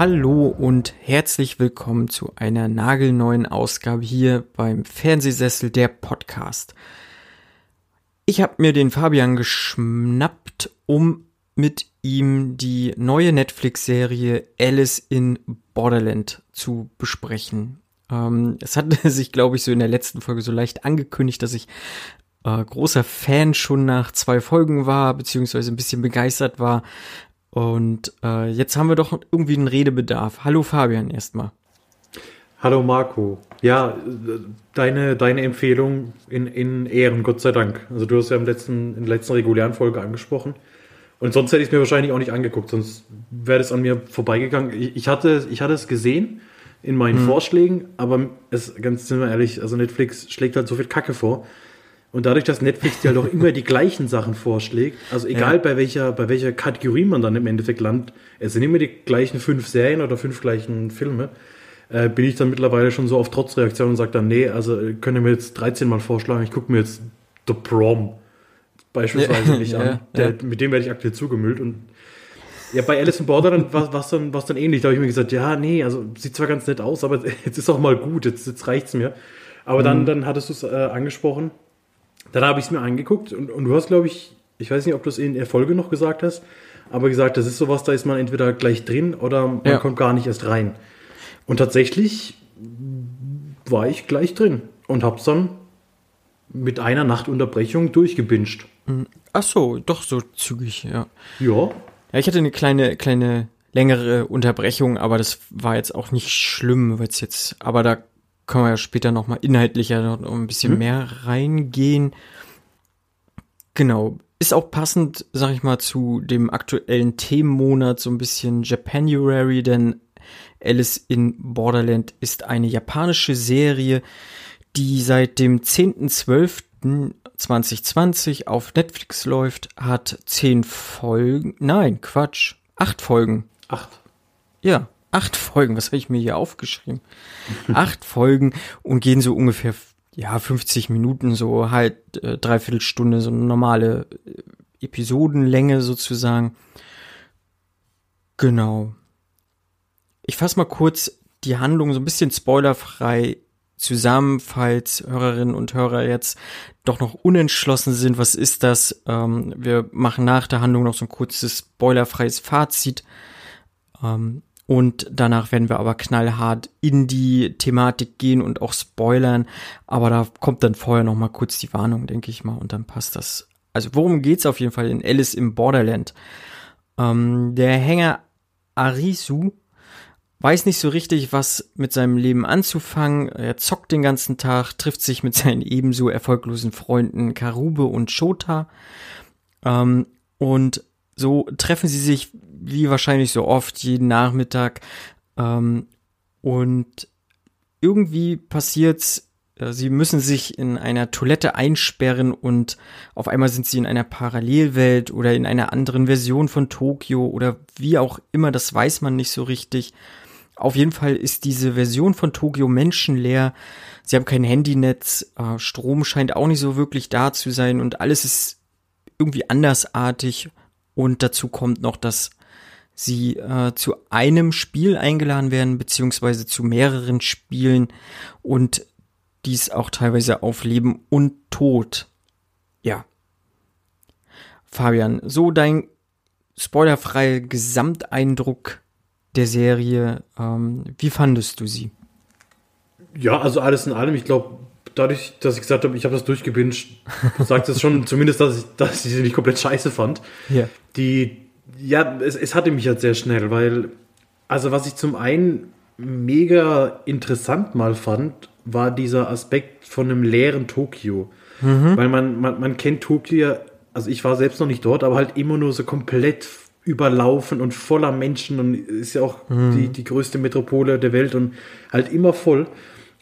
Hallo und herzlich willkommen zu einer nagelneuen Ausgabe hier beim Fernsehsessel der Podcast. Ich habe mir den Fabian geschnappt, um mit ihm die neue Netflix-Serie Alice in Borderland zu besprechen. Ähm, es hat sich, glaube ich, so in der letzten Folge so leicht angekündigt, dass ich äh, großer Fan schon nach zwei Folgen war, beziehungsweise ein bisschen begeistert war. Und äh, jetzt haben wir doch irgendwie einen Redebedarf. Hallo Fabian erstmal. Hallo Marco. Ja, deine, deine Empfehlung in, in Ehren, Gott sei Dank. Also du hast ja im letzten, in der letzten regulären Folge angesprochen. Und sonst hätte ich es mir wahrscheinlich auch nicht angeguckt, sonst wäre es an mir vorbeigegangen. Ich, ich, hatte, ich hatte es gesehen in meinen hm. Vorschlägen, aber es, ganz sind wir ehrlich, also Netflix schlägt halt so viel Kacke vor. Und dadurch, dass Netflix dir halt auch immer die gleichen Sachen vorschlägt, also egal ja. bei welcher, bei welcher Kategorie man dann im Endeffekt landet, es sind immer die gleichen fünf Serien oder fünf gleichen Filme, äh, bin ich dann mittlerweile schon so auf Trotzreaktion und sage dann, nee, also könnt ihr mir jetzt 13 Mal vorschlagen, ich gucke mir jetzt The Prom beispielsweise ja. nicht an. Ja, Der, mit dem werde ich aktuell zugemüllt und ja, bei Alice in Borderland war es dann, dann ähnlich. Da habe ich mir gesagt, ja, nee, also sieht zwar ganz nett aus, aber jetzt ist auch mal gut, jetzt, jetzt es mir. Aber mhm. dann, dann hattest du es äh, angesprochen dann habe ich es mir angeguckt und, und du hast, glaube ich, ich weiß nicht, ob du es in der Folge noch gesagt hast, aber gesagt, das ist sowas, da ist man entweder gleich drin oder man ja. kommt gar nicht erst rein. Und tatsächlich war ich gleich drin und habe es dann mit einer Nachtunterbrechung durchgebinscht. Mhm. Ach so, doch so zügig, ja. Ja. Ja, ich hatte eine kleine, kleine längere Unterbrechung, aber das war jetzt auch nicht schlimm, weil es jetzt, aber da können wir ja später nochmal inhaltlicher noch ein bisschen mhm. mehr reingehen. Genau. Ist auch passend, sag ich mal, zu dem aktuellen Themenmonat so ein bisschen Japanuary, denn Alice in Borderland ist eine japanische Serie, die seit dem 10.12.2020 auf Netflix läuft, hat zehn Folgen, nein, Quatsch, acht Folgen. Acht. Ja, acht Folgen, was habe ich mir hier aufgeschrieben? acht Folgen und gehen so ungefähr, ja, 50 Minuten, so halt äh, dreiviertel Stunde, so eine normale äh, Episodenlänge sozusagen. Genau. Ich fasse mal kurz die Handlung so ein bisschen spoilerfrei zusammen, falls Hörerinnen und Hörer jetzt doch noch unentschlossen sind, was ist das? Ähm, wir machen nach der Handlung noch so ein kurzes spoilerfreies Fazit. Ähm, und danach werden wir aber knallhart in die Thematik gehen und auch spoilern. Aber da kommt dann vorher noch mal kurz die Warnung, denke ich mal, und dann passt das. Also worum geht's auf jeden Fall in Alice im Borderland? Ähm, der Hänger Arisu weiß nicht so richtig, was mit seinem Leben anzufangen. Er zockt den ganzen Tag, trifft sich mit seinen ebenso erfolglosen Freunden Karube und Shota. Ähm, und so treffen sie sich wie wahrscheinlich so oft jeden Nachmittag. Ähm, und irgendwie passiert's, äh, sie müssen sich in einer Toilette einsperren und auf einmal sind sie in einer Parallelwelt oder in einer anderen Version von Tokio oder wie auch immer, das weiß man nicht so richtig. Auf jeden Fall ist diese Version von Tokio menschenleer. Sie haben kein Handynetz, äh, Strom scheint auch nicht so wirklich da zu sein und alles ist irgendwie andersartig. Und dazu kommt noch, dass sie äh, zu einem Spiel eingeladen werden, beziehungsweise zu mehreren Spielen und dies auch teilweise auf Leben und Tod. Ja. Fabian, so dein spoilerfreier Gesamteindruck der Serie, ähm, wie fandest du sie? Ja, also alles in allem, ich glaube, dadurch, dass ich gesagt habe, ich habe das durchgebinged, sagt es schon zumindest, dass ich, dass ich sie nicht komplett scheiße fand. Ja. Die, ja, es, es hatte mich halt sehr schnell, weil, also was ich zum einen mega interessant mal fand, war dieser Aspekt von einem leeren Tokio. Mhm. Weil man, man, man kennt Tokio, also ich war selbst noch nicht dort, aber halt immer nur so komplett überlaufen und voller Menschen und ist ja auch mhm. die, die größte Metropole der Welt und halt immer voll.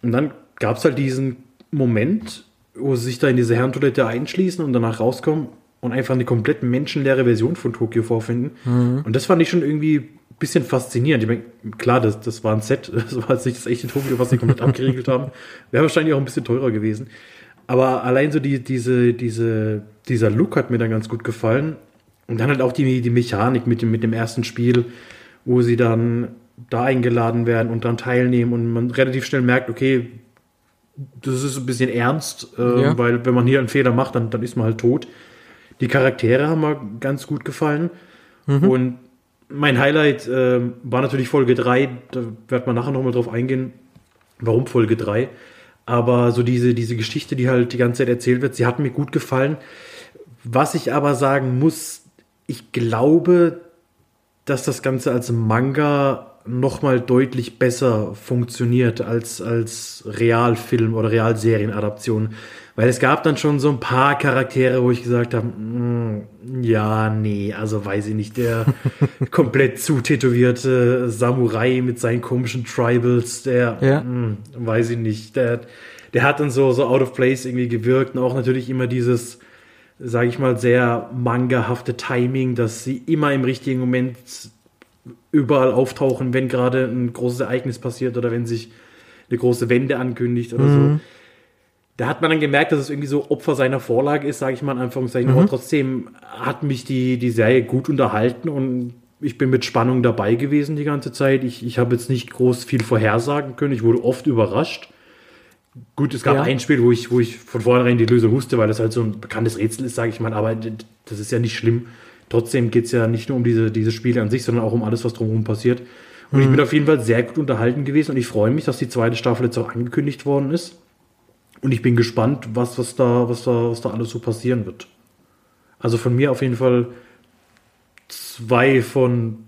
Und dann gab es halt diesen Moment, wo sie sich da in diese Herrentoilette einschließen und danach rauskommen und einfach eine komplett menschenleere Version von Tokio vorfinden. Mhm. Und das fand ich schon irgendwie ein bisschen faszinierend. Ich meine, klar, das, das war ein Set, das war jetzt nicht das echte Tokio, was sie komplett abgeriegelt haben. Wäre wahrscheinlich auch ein bisschen teurer gewesen. Aber allein so die, diese, diese, dieser Look hat mir dann ganz gut gefallen. Und dann halt auch die, die Mechanik mit dem, mit dem ersten Spiel, wo sie dann da eingeladen werden und dann teilnehmen und man relativ schnell merkt, okay, das ist ein bisschen ernst, äh, ja. weil wenn man hier einen Fehler macht, dann, dann ist man halt tot. Die Charaktere haben mir ganz gut gefallen. Mhm. Und mein Highlight äh, war natürlich Folge 3, da wird man nachher nochmal drauf eingehen, warum Folge 3. Aber so diese, diese Geschichte, die halt die ganze Zeit erzählt wird, sie hat mir gut gefallen. Was ich aber sagen muss, ich glaube, dass das Ganze als Manga nochmal deutlich besser funktioniert als, als Realfilm oder Realserienadaption. Weil es gab dann schon so ein paar Charaktere, wo ich gesagt habe, mm, ja, nee, also weiß ich nicht, der komplett zutätowierte Samurai mit seinen komischen Tribals, der, ja. mm, weiß ich nicht, der, der hat dann so, so out of place irgendwie gewirkt und auch natürlich immer dieses, sage ich mal, sehr mangahafte Timing, dass sie immer im richtigen Moment überall auftauchen, wenn gerade ein großes Ereignis passiert oder wenn sich eine große Wende ankündigt oder mhm. so. Da hat man dann gemerkt, dass es irgendwie so Opfer seiner Vorlage ist, sage ich mal in Anführungszeichen. Mhm. Aber trotzdem hat mich die, die Serie gut unterhalten und ich bin mit Spannung dabei gewesen die ganze Zeit. Ich, ich habe jetzt nicht groß viel vorhersagen können. Ich wurde oft überrascht. Gut, es gab ja. ein Spiel, wo ich, wo ich von vornherein die Lösung wusste, weil das halt so ein bekanntes Rätsel ist, sage ich mal. Aber das ist ja nicht schlimm. Trotzdem geht es ja nicht nur um diese, diese Spiele an sich, sondern auch um alles, was drumherum passiert. Und mhm. ich bin auf jeden Fall sehr gut unterhalten gewesen und ich freue mich, dass die zweite Staffel jetzt auch angekündigt worden ist. Und ich bin gespannt, was, was, da, was, da, was da alles so passieren wird. Also von mir auf jeden Fall zwei von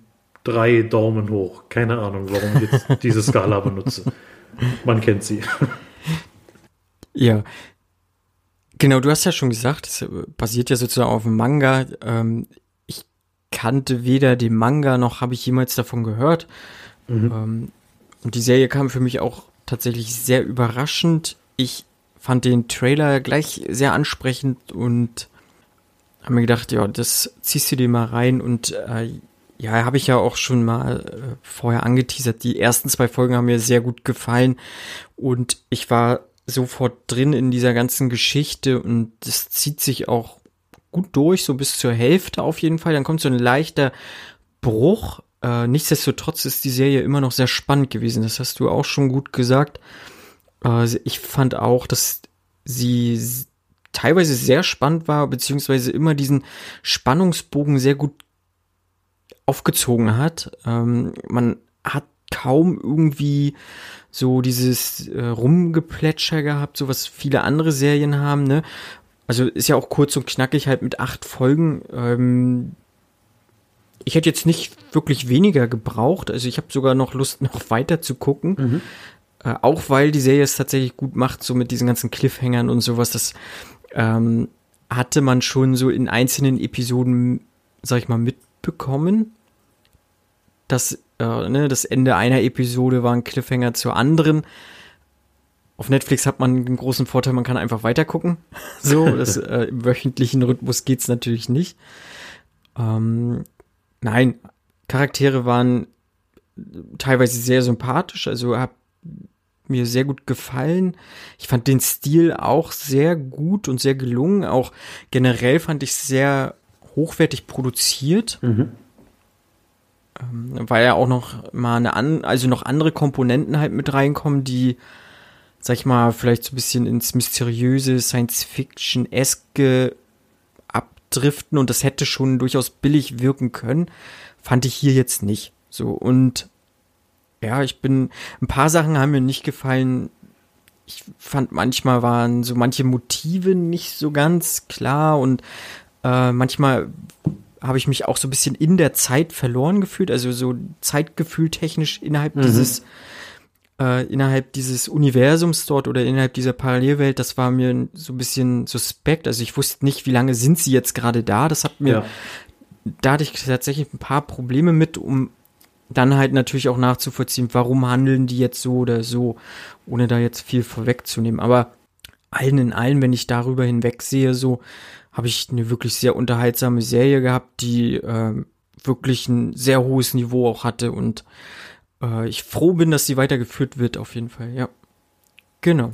drei Daumen hoch. Keine Ahnung, warum ich jetzt diese Skala benutze. Man kennt sie. Ja. Genau, du hast ja schon gesagt, es basiert ja sozusagen auf dem Manga. Ähm, kannte weder den Manga noch habe ich jemals davon gehört. Mhm. Ähm, und die Serie kam für mich auch tatsächlich sehr überraschend. Ich fand den Trailer gleich sehr ansprechend und habe mir gedacht, ja, das ziehst du dir mal rein und äh, ja, habe ich ja auch schon mal äh, vorher angeteasert. Die ersten zwei Folgen haben mir sehr gut gefallen und ich war sofort drin in dieser ganzen Geschichte und das zieht sich auch gut durch, so bis zur Hälfte auf jeden Fall. Dann kommt so ein leichter Bruch. Äh, nichtsdestotrotz ist die Serie immer noch sehr spannend gewesen. Das hast du auch schon gut gesagt. Äh, ich fand auch, dass sie teilweise sehr spannend war, beziehungsweise immer diesen Spannungsbogen sehr gut aufgezogen hat. Ähm, man hat kaum irgendwie so dieses äh, Rumgeplätscher gehabt, so was viele andere Serien haben, ne? Also ist ja auch kurz und knackig halt mit acht Folgen. Ähm, ich hätte jetzt nicht wirklich weniger gebraucht. Also ich habe sogar noch Lust, noch weiter zu gucken. Mhm. Äh, auch weil die Serie es tatsächlich gut macht, so mit diesen ganzen Cliffhängern und sowas. Das ähm, hatte man schon so in einzelnen Episoden, sag ich mal, mitbekommen. Dass äh, ne, das Ende einer Episode war ein Cliffhanger zur anderen. Auf Netflix hat man einen großen Vorteil, man kann einfach weitergucken. So, das, äh, im wöchentlichen Rhythmus geht's natürlich nicht. Ähm, nein, Charaktere waren teilweise sehr sympathisch, also hab mir sehr gut gefallen. Ich fand den Stil auch sehr gut und sehr gelungen. Auch generell fand ich sehr hochwertig produziert. Mhm. Ähm, weil ja auch noch mal eine an, also noch andere Komponenten halt mit reinkommen, die sag ich mal, vielleicht so ein bisschen ins mysteriöse Science-Fiction-eske abdriften und das hätte schon durchaus billig wirken können, fand ich hier jetzt nicht. So und ja, ich bin, ein paar Sachen haben mir nicht gefallen. Ich fand manchmal waren so manche Motive nicht so ganz klar und äh, manchmal habe ich mich auch so ein bisschen in der Zeit verloren gefühlt, also so Zeitgefühl technisch innerhalb mhm. dieses äh, innerhalb dieses Universums dort oder innerhalb dieser Parallelwelt, das war mir so ein bisschen suspekt. Also ich wusste nicht, wie lange sind sie jetzt gerade da. Das hat mir, ja. da hatte ich tatsächlich ein paar Probleme mit, um dann halt natürlich auch nachzuvollziehen, warum handeln die jetzt so oder so, ohne da jetzt viel vorwegzunehmen. Aber allen in allen, wenn ich darüber hinwegsehe, so habe ich eine wirklich sehr unterhaltsame Serie gehabt, die äh, wirklich ein sehr hohes Niveau auch hatte und äh, ich froh bin, dass sie weitergeführt wird, auf jeden Fall, ja. Genau.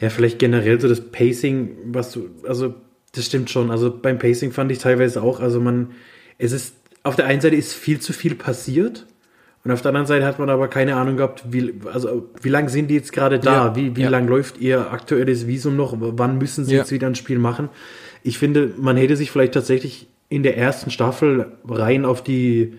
Ja, vielleicht generell so das Pacing, was du, also das stimmt schon. Also beim Pacing fand ich teilweise auch, also man, es ist, auf der einen Seite ist viel zu viel passiert Und auf der anderen Seite hat man aber keine Ahnung gehabt, wie, also, wie lange sind die jetzt gerade da? Ja, wie wie ja. lang läuft ihr aktuelles Visum noch? Wann müssen sie Ja. jetzt wieder ein Spiel machen? Ich finde, man hätte sich vielleicht tatsächlich in der ersten Staffel rein auf die,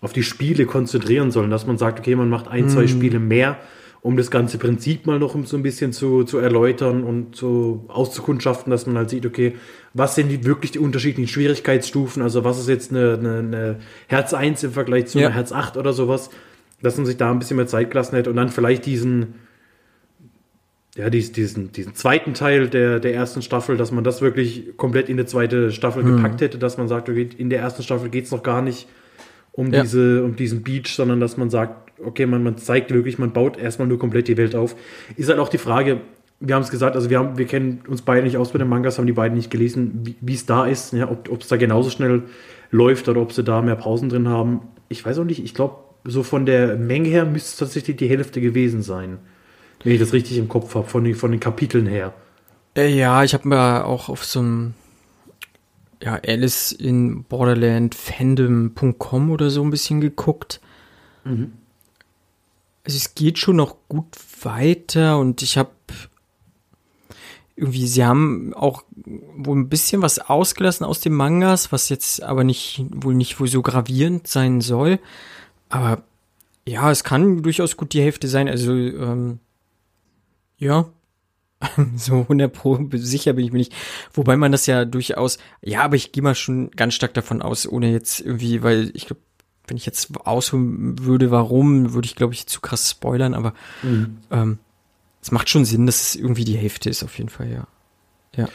auf die Spiele konzentrieren sollen, dass man sagt, okay, man macht ein, Mhm. zwei Spiele mehr, um das ganze Prinzip mal noch so ein bisschen zu, zu erläutern und so auszukundschaften, dass man halt sieht, okay, was sind die wirklich die unterschiedlichen Schwierigkeitsstufen, also was ist jetzt eine, eine, eine Herz 1 im Vergleich zu Ja. einer Herz 8 oder sowas, dass man sich da ein bisschen mehr Zeit gelassen hätte und dann vielleicht diesen, ja, dies- diesen, diesen zweiten Teil der, der ersten Staffel, dass man das wirklich komplett in die zweite Staffel Mhm. gepackt hätte, dass man sagt, okay, in der ersten Staffel geht es noch gar nicht um, Ja. diese, um diesen Beach, sondern dass man sagt, okay, man, man zeigt wirklich, man baut erstmal nur komplett die Welt auf. Ist halt auch die Frage, wir haben es gesagt, also wir, haben, wir kennen uns beide nicht aus mit den Mangas, haben die beiden nicht gelesen, wie- es da ist, ja, ob es da genauso schnell läuft oder ob sie da mehr Pausen drin haben. Ich weiß auch nicht, ich glaube, so von der Menge her müsste es tatsächlich die Hälfte gewesen sein. Wenn ich das richtig im Kopf habe, von, den- von den Kapiteln her. Äh, ja, ich habe mir auch auf so einem ja, Alice in Borderland Fandom.com oder so ein bisschen geguckt. Mhm. Also es geht schon noch gut weiter und ich habe irgendwie, sie haben auch wohl ein bisschen was ausgelassen aus dem Mangas, was jetzt aber nicht, wohl nicht wohl so gravierend sein soll. Aber ja, es kann durchaus gut die Hälfte sein. Also, ähm, ja, so 100 Pro sicher bin ich mir nicht. Wobei man das ja durchaus, ja, aber ich gehe mal schon ganz stark davon aus, ohne jetzt irgendwie, weil ich glaube, wenn ich jetzt ausholen würde, warum, würde ich glaube ich zu krass spoilern, aber ähm, es macht schon Sinn, dass es irgendwie die Hälfte ist, auf jeden Fall, ja.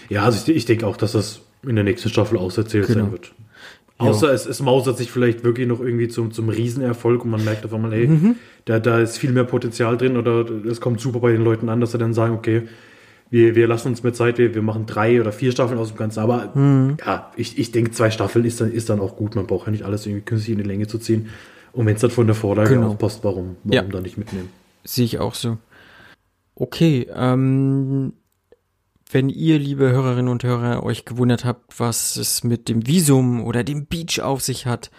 Ja, also ich, ich denke auch, dass das in der nächsten Staffel auserzählt Genau. sein wird. Außer es, es mausert sich vielleicht wirklich noch irgendwie zum, zum Riesenerfolg und man merkt auf einmal, ey, Mhm. da, da ist viel mehr Potenzial drin oder es kommt super bei den Leuten an, dass sie dann sagen, okay, wir, wir lassen uns mehr Zeit, wir, wir machen drei oder vier Staffeln aus dem Ganzen. Aber Mhm. ja, ich, ich denke, zwei Staffeln ist dann, ist dann auch gut. Man braucht ja nicht alles irgendwie künstlich in die Länge zu ziehen. Und wenn es dann von der Vorlage Genau. auch passt, warum, warum Ja. da nicht mitnehmen? Sehe ich auch so. Okay, ähm, wenn ihr, liebe Hörerinnen und Hörer, euch gewundert habt, was es mit dem Visum oder dem Beach auf sich hat,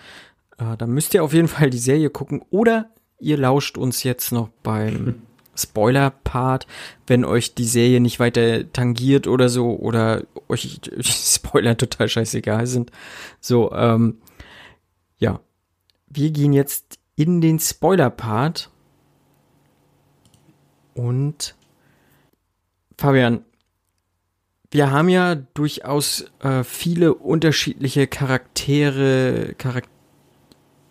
äh, dann müsst ihr auf jeden Fall die Serie gucken oder ihr lauscht uns jetzt noch beim Spoiler-Part, wenn euch die Serie nicht weiter tangiert oder so oder euch Spoiler total scheißegal sind. So, ähm, ja. Wir gehen jetzt in den Spoiler-Part und Fabian, wir haben ja durchaus äh, viele unterschiedliche Charaktere, Charak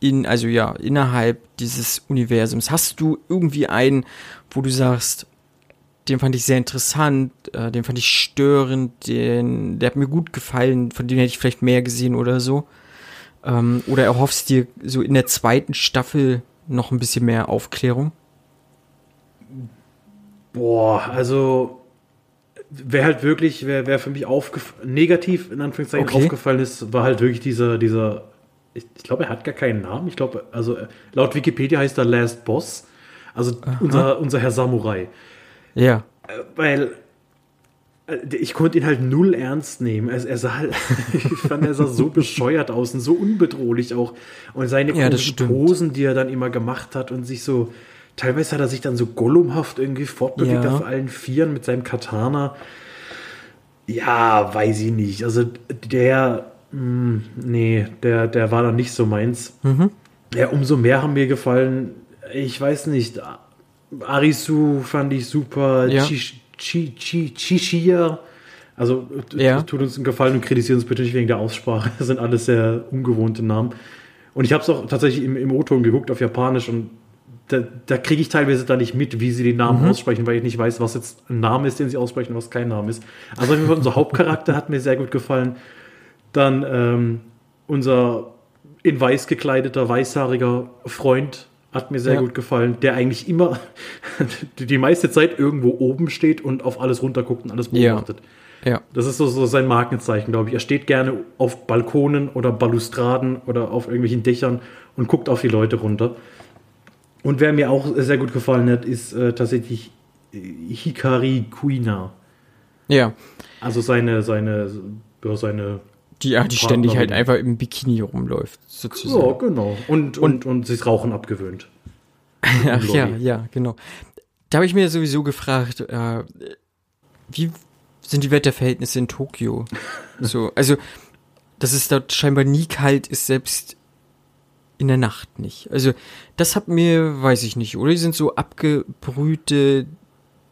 in, also ja, innerhalb dieses Universums. Hast du irgendwie einen, wo du sagst, den fand ich sehr interessant, äh, den fand ich störend, den, der hat mir gut gefallen, von dem hätte ich vielleicht mehr gesehen oder so? Ähm, oder erhoffst dir so in der zweiten Staffel noch ein bisschen mehr Aufklärung? Boah, also wer halt wirklich, wer, wer für mich aufgef negativ in Anführungszeichen Okay. aufgefallen ist, war halt wirklich dieser, dieser, ich, ich glaube, er hat gar keinen Namen. Ich glaube, also äh, laut Wikipedia heißt er Last Boss. Also unser, unser Herr Samurai. Ja. Weil äh, ich konnte ihn halt null ernst nehmen. Er, er sah halt, ich fand, er sah so bescheuert aus und so unbedrohlich auch. Und seine Ja. Posen, die er dann immer gemacht hat und sich so, teilweise hat er sich dann so gollumhaft irgendwie fortbewegt Ja. auf allen Vieren mit seinem Katana. Ja, weiß ich nicht. Also der, mh, nee, der, der war dann nicht so meins. Mhm. Ja, umso mehr haben mir gefallen, ich weiß nicht, Arisu fand ich super, Ja. Chi- Chi- Chi- Chishia, also Ja. tut uns einen Gefallen und kritisiert uns bitte nicht wegen der Aussprache, das sind alles sehr ungewohnte Namen. Und ich habe es auch tatsächlich im, im O-Ton geguckt auf Japanisch und da, da kriege ich teilweise da nicht mit, wie sie den Namen aussprechen, weil ich nicht weiß, was jetzt ein Name ist, den sie aussprechen und was kein Name ist. Also unser Hauptcharakter hat mir sehr gut gefallen. Dann ähm, unser in weiß gekleideter, weißhaariger Freund hat mir sehr Ja. gut gefallen, der eigentlich immer die, meiste Zeit irgendwo oben steht und auf alles runterguckt und alles Ja. beobachtet. Ja. Das ist so, so sein Markenzeichen, glaube ich. Er steht gerne auf Balkonen oder Balustraden oder auf irgendwelchen Dächern und guckt auf die Leute runter. Und wer mir auch sehr gut gefallen hat, ist äh, tatsächlich Hikari Kuina. Ja. Also seine, seine, ja, seine Die, ja, die ständig halt einfach im Bikini rumläuft, sozusagen. Ja, genau. Und, und, und, und sich Rauchen abgewöhnt. Ach ja, ja, genau. Da habe ich mir sowieso gefragt, äh, wie sind die Wetterverhältnisse in Tokio? so, also, dass es dort scheinbar nie kalt ist, selbst in der Nacht nicht. Also, das hat mir, weiß ich nicht, oder? Die sind so abgebrühte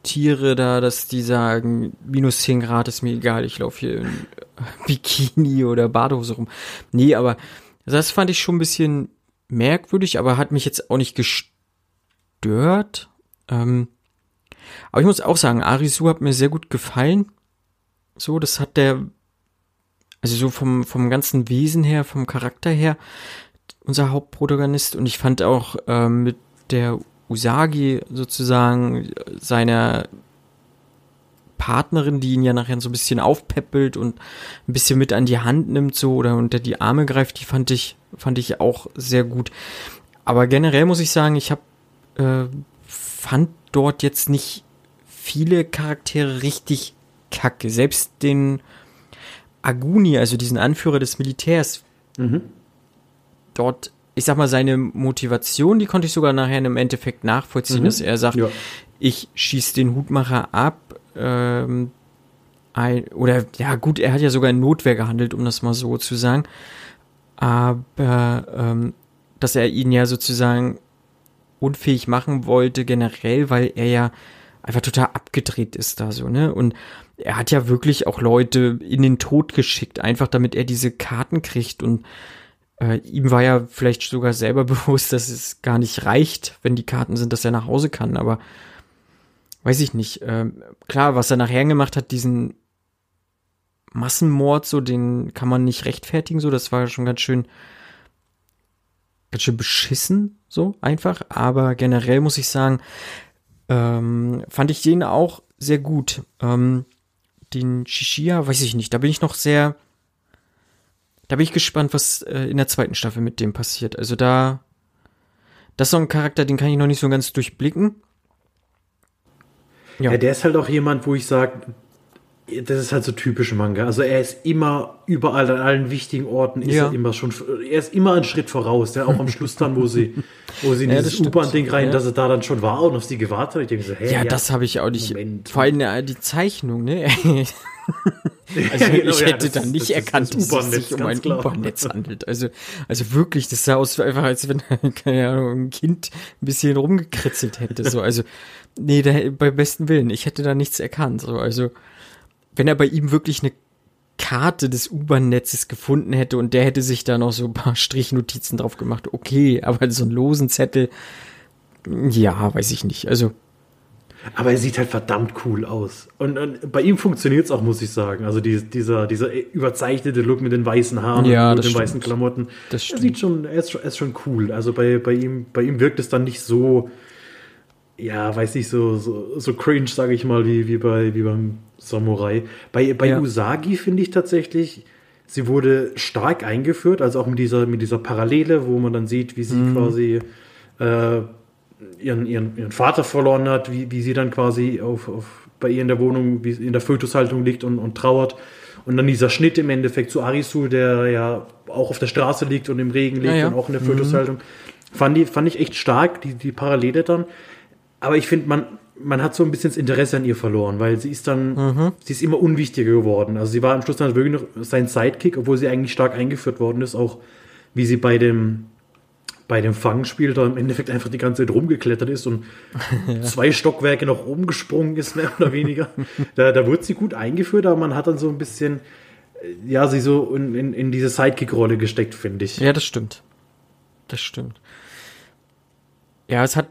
Tiere da, dass die sagen, minus 10 Grad ist mir egal, ich laufe hier in Bikini oder Badehose rum. Nee, aber das fand ich schon ein bisschen merkwürdig, aber hat mich jetzt auch nicht gestört. Ähm, aber ich muss auch sagen, Arisu hat mir sehr gut gefallen. So, das hat der, also so vom, vom ganzen Wesen her, vom Charakter her, unser Hauptprotagonist. Und ich fand auch ähm, mit der Usagi sozusagen seiner Partnerin, die ihn ja nachher so ein bisschen aufpeppelt und ein bisschen mit an die Hand nimmt so oder unter die Arme greift, die fand ich fand ich auch sehr gut. Aber generell muss ich sagen, ich habe äh, fand dort jetzt nicht viele Charaktere richtig kacke. Selbst den Aguni, also diesen Anführer des Militärs, mhm. dort ich sag mal, seine Motivation, die konnte ich sogar nachher im Endeffekt nachvollziehen, mhm. dass er sagt, ja. ich schieß den Hutmacher ab, ähm, ein, oder ja gut, er hat ja sogar in Notwehr gehandelt, um das mal so zu sagen, aber ähm, dass er ihn ja sozusagen unfähig machen wollte generell, weil er ja einfach total abgedreht ist da so, ne? Und er hat ja wirklich auch Leute in den Tod geschickt, einfach damit er diese Karten kriegt und äh, ihm war ja vielleicht sogar selber bewusst, dass es gar nicht reicht, wenn die Karten sind, dass er nach Hause kann, aber weiß ich nicht. Ähm, klar, was er nachher gemacht hat, diesen Massenmord, so, den kann man nicht rechtfertigen, so, das war schon ganz schön, ganz schön beschissen, so, einfach, aber generell muss ich sagen, ähm, fand ich den auch sehr gut. Ähm, den Shishia, weiß ich nicht, da bin ich noch sehr, da bin ich gespannt, was äh, in der zweiten Staffel mit dem passiert. Also da, das ist so ein Charakter, den kann ich noch nicht so ganz durchblicken. Ja, ja der ist halt auch jemand, wo ich sage, das ist halt so typisch Manga. Also er ist immer überall an allen wichtigen Orten ist ja. er immer schon, er ist immer einen Schritt voraus. Ja, auch am Schluss dann, wo sie, wo sie in ja, dieses U-Bahn-Ding rein, ja. dass er da dann schon war und auf sie gewartet hat. Ich denke so, hey, ja, das habe ich auch nicht. Moment. Vor allem äh, die Zeichnung, ne? Also ja, genau, ich hätte ja, dann nicht das, erkannt, das dass es sich um ein U-Bahn-Netz handelt. Also, also wirklich, das sah aus einfach, als wenn, keine Ahnung, ein Kind ein bisschen rumgekritzelt hätte. So, also, nee, da, bei besten Willen, ich hätte da nichts erkannt. So, also, wenn er bei ihm wirklich eine Karte des U-Bahn-Netzes gefunden hätte und der hätte sich da noch so ein paar Strichnotizen drauf gemacht, okay, aber so einen losen Zettel, ja, weiß ich nicht. Also, aber er sieht halt verdammt cool aus. Und, und bei ihm funktioniert es auch, muss ich sagen. Also die, dieser, dieser überzeichnete Look mit den weißen Haaren ja, und den stimmt. weißen Klamotten. Das stimmt. Er sieht schon, er ist, er ist schon cool. Also bei, bei, ihm, bei ihm wirkt es dann nicht so, ja, weiß nicht, so, so, so cringe, sage ich mal, wie, wie, bei, wie beim Samurai. Bei, bei ja. Usagi finde ich tatsächlich, sie wurde stark eingeführt, also auch mit dieser, mit dieser Parallele, wo man dann sieht, wie sie mhm. quasi äh, ihren, ihren, ihren Vater verloren hat, wie, wie sie dann quasi auf, auf, bei ihr in der Wohnung, wie in der Fötushaltung liegt und, und trauert. Und dann dieser Schnitt im Endeffekt zu Arisu, der ja auch auf der Straße liegt und im Regen liegt ja, ja. und auch in der Fötushaltung. Mhm. Fand, die, fand ich echt stark, die, die Parallele dann. Aber ich finde, man, man hat so ein bisschen das Interesse an ihr verloren, weil sie ist dann, mhm. sie ist immer unwichtiger geworden. Also sie war am Schluss dann wirklich noch sein Sidekick, obwohl sie eigentlich stark eingeführt worden ist, auch wie sie bei dem, bei dem Fangspiel da im Endeffekt einfach die ganze Zeit rumgeklettert ist und ja. zwei Stockwerke noch rumgesprungen ist, mehr oder weniger. da, da wurde sie gut eingeführt, aber man hat dann so ein bisschen, äh, ja, sie so in, in, in diese Sidekick-Rolle gesteckt, finde ich. Ja, das stimmt. Das stimmt. Ja, es hat,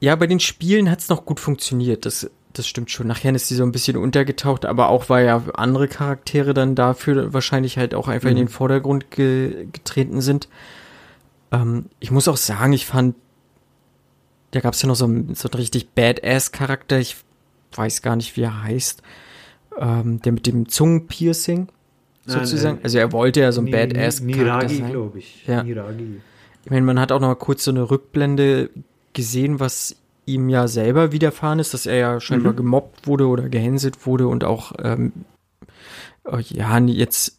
ja, bei den Spielen hat es noch gut funktioniert. Das, das stimmt schon. Nachher ist sie so ein bisschen untergetaucht, aber auch weil ja andere Charaktere dann dafür wahrscheinlich halt auch einfach mhm. in den Vordergrund ge getreten sind. Ähm, ich muss auch sagen, ich fand, da gab es ja noch so einen, so einen richtig Badass-Charakter, ich weiß gar nicht, wie er heißt, ähm, der mit dem Zungenpiercing sozusagen. Nein, also er wollte ja so ein Badass-Charakter sein. glaube ich. Ja. Miragi. Ich meine, man hat auch noch mal kurz so eine Rückblende gesehen, was ihm ja selber widerfahren ist, dass er ja scheinbar mhm. gemobbt wurde oder gehänselt wurde und auch ähm, äh, ja jetzt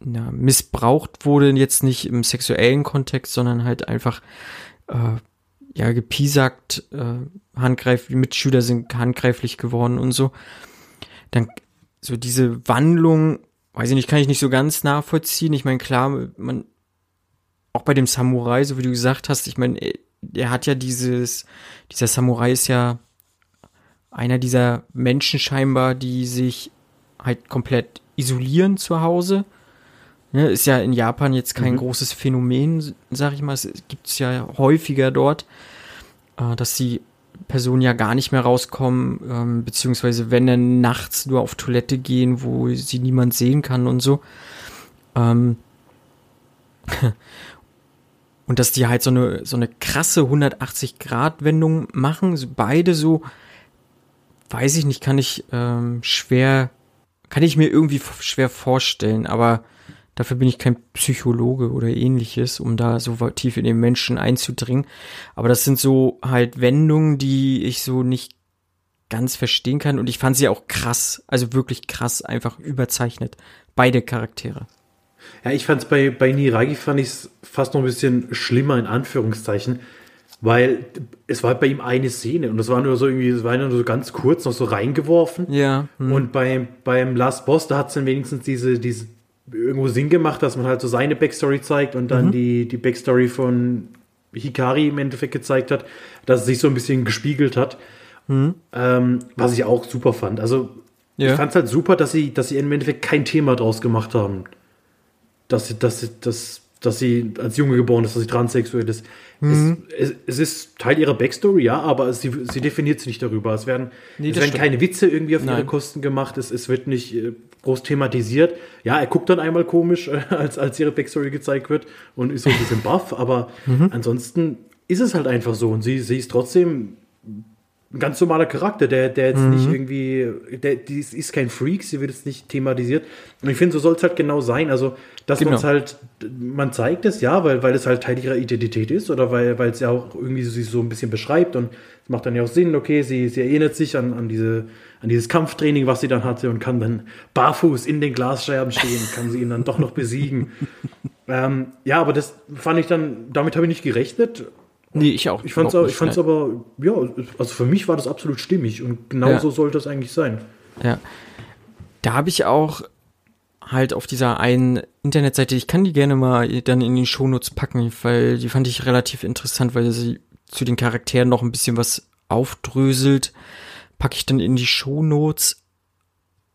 na, missbraucht wurde, jetzt nicht im sexuellen Kontext, sondern halt einfach äh, ja gepiesackt, äh, handgreiflich, Mitschüler sind handgreiflich geworden und so. Dann so diese Wandlung, weiß ich nicht, kann ich nicht so ganz nachvollziehen. Ich meine, klar, man auch bei dem Samurai, so wie du gesagt hast, ich meine, er hat ja dieses, dieser Samurai ist ja einer dieser Menschen scheinbar, die sich halt komplett isolieren zu Hause. Ne, ist ja in Japan jetzt kein mhm. großes Phänomen, sag ich mal. Es gibt es ja häufiger dort, äh, dass die Personen ja gar nicht mehr rauskommen, ähm, beziehungsweise wenn dann nachts nur auf Toilette gehen, wo sie niemand sehen kann und so. Ähm und dass die halt so eine, so eine krasse 180-Grad-Wendung machen, beide so, weiß ich nicht, kann ich ähm, schwer, kann ich mir irgendwie schwer vorstellen, aber dafür bin ich kein Psychologe oder ähnliches, um da so tief in den Menschen einzudringen. Aber das sind so halt Wendungen, die ich so nicht ganz verstehen kann und ich fand sie auch krass, also wirklich krass, einfach überzeichnet. Beide Charaktere. Ja, ich fand es bei, bei Niragi fand ich es fast noch ein bisschen schlimmer, in Anführungszeichen, weil es war bei ihm eine Szene und das war nur so irgendwie, es war nur so ganz kurz noch so reingeworfen. Ja. Hm. Und bei, beim Last Boss, da hat es dann wenigstens diese, diese irgendwo Sinn gemacht, dass man halt so seine Backstory zeigt und dann mhm. die, die Backstory von Hikari im Endeffekt gezeigt hat, dass es sich so ein bisschen gespiegelt hat. Mhm. Ähm, was ich auch super fand. Also ja. ich fand es halt super, dass sie, dass sie im Endeffekt kein Thema draus gemacht haben dass sie, dass sie, dass, dass sie als Junge geboren ist, dass sie transsexuell ist. Mhm. Es, es, es, ist Teil ihrer Backstory, ja, aber sie, sie definiert sich nicht darüber. Es werden, nee, es werden keine Witze irgendwie auf Nein. ihre Kosten gemacht, es, es wird nicht äh, groß thematisiert. Ja, er guckt dann einmal komisch, äh, als, als ihre Backstory gezeigt wird und ist so ein bisschen baff, aber mhm. ansonsten ist es halt einfach so und sie, sie ist trotzdem ein ganz normaler Charakter, der, der jetzt mhm. nicht irgendwie, der, die ist kein Freak, sie wird jetzt nicht thematisiert. Und ich finde, so soll es halt genau sein. Also, dass genau. man es halt, man zeigt es ja, weil, weil es halt Teil ihrer Identität ist oder weil, weil es ja auch irgendwie sie so ein bisschen beschreibt und es macht dann ja auch Sinn, okay, sie, sie erinnert sich an, an diese, an dieses Kampftraining, was sie dann hatte und kann dann barfuß in den Glasscherben stehen, kann sie ihn dann doch noch besiegen. ähm, ja, aber das fand ich dann, damit habe ich nicht gerechnet Nee, ich auch. Ich fand es ich fand's aber, ja, also für mich war das absolut stimmig und genau ja. so sollte es eigentlich sein. Ja. Da habe ich auch halt auf dieser einen Internetseite, ich kann die gerne mal dann in die Shownotes packen, weil die fand ich relativ interessant, weil sie zu den Charakteren noch ein bisschen was aufdröselt. Packe ich dann in die Shownotes.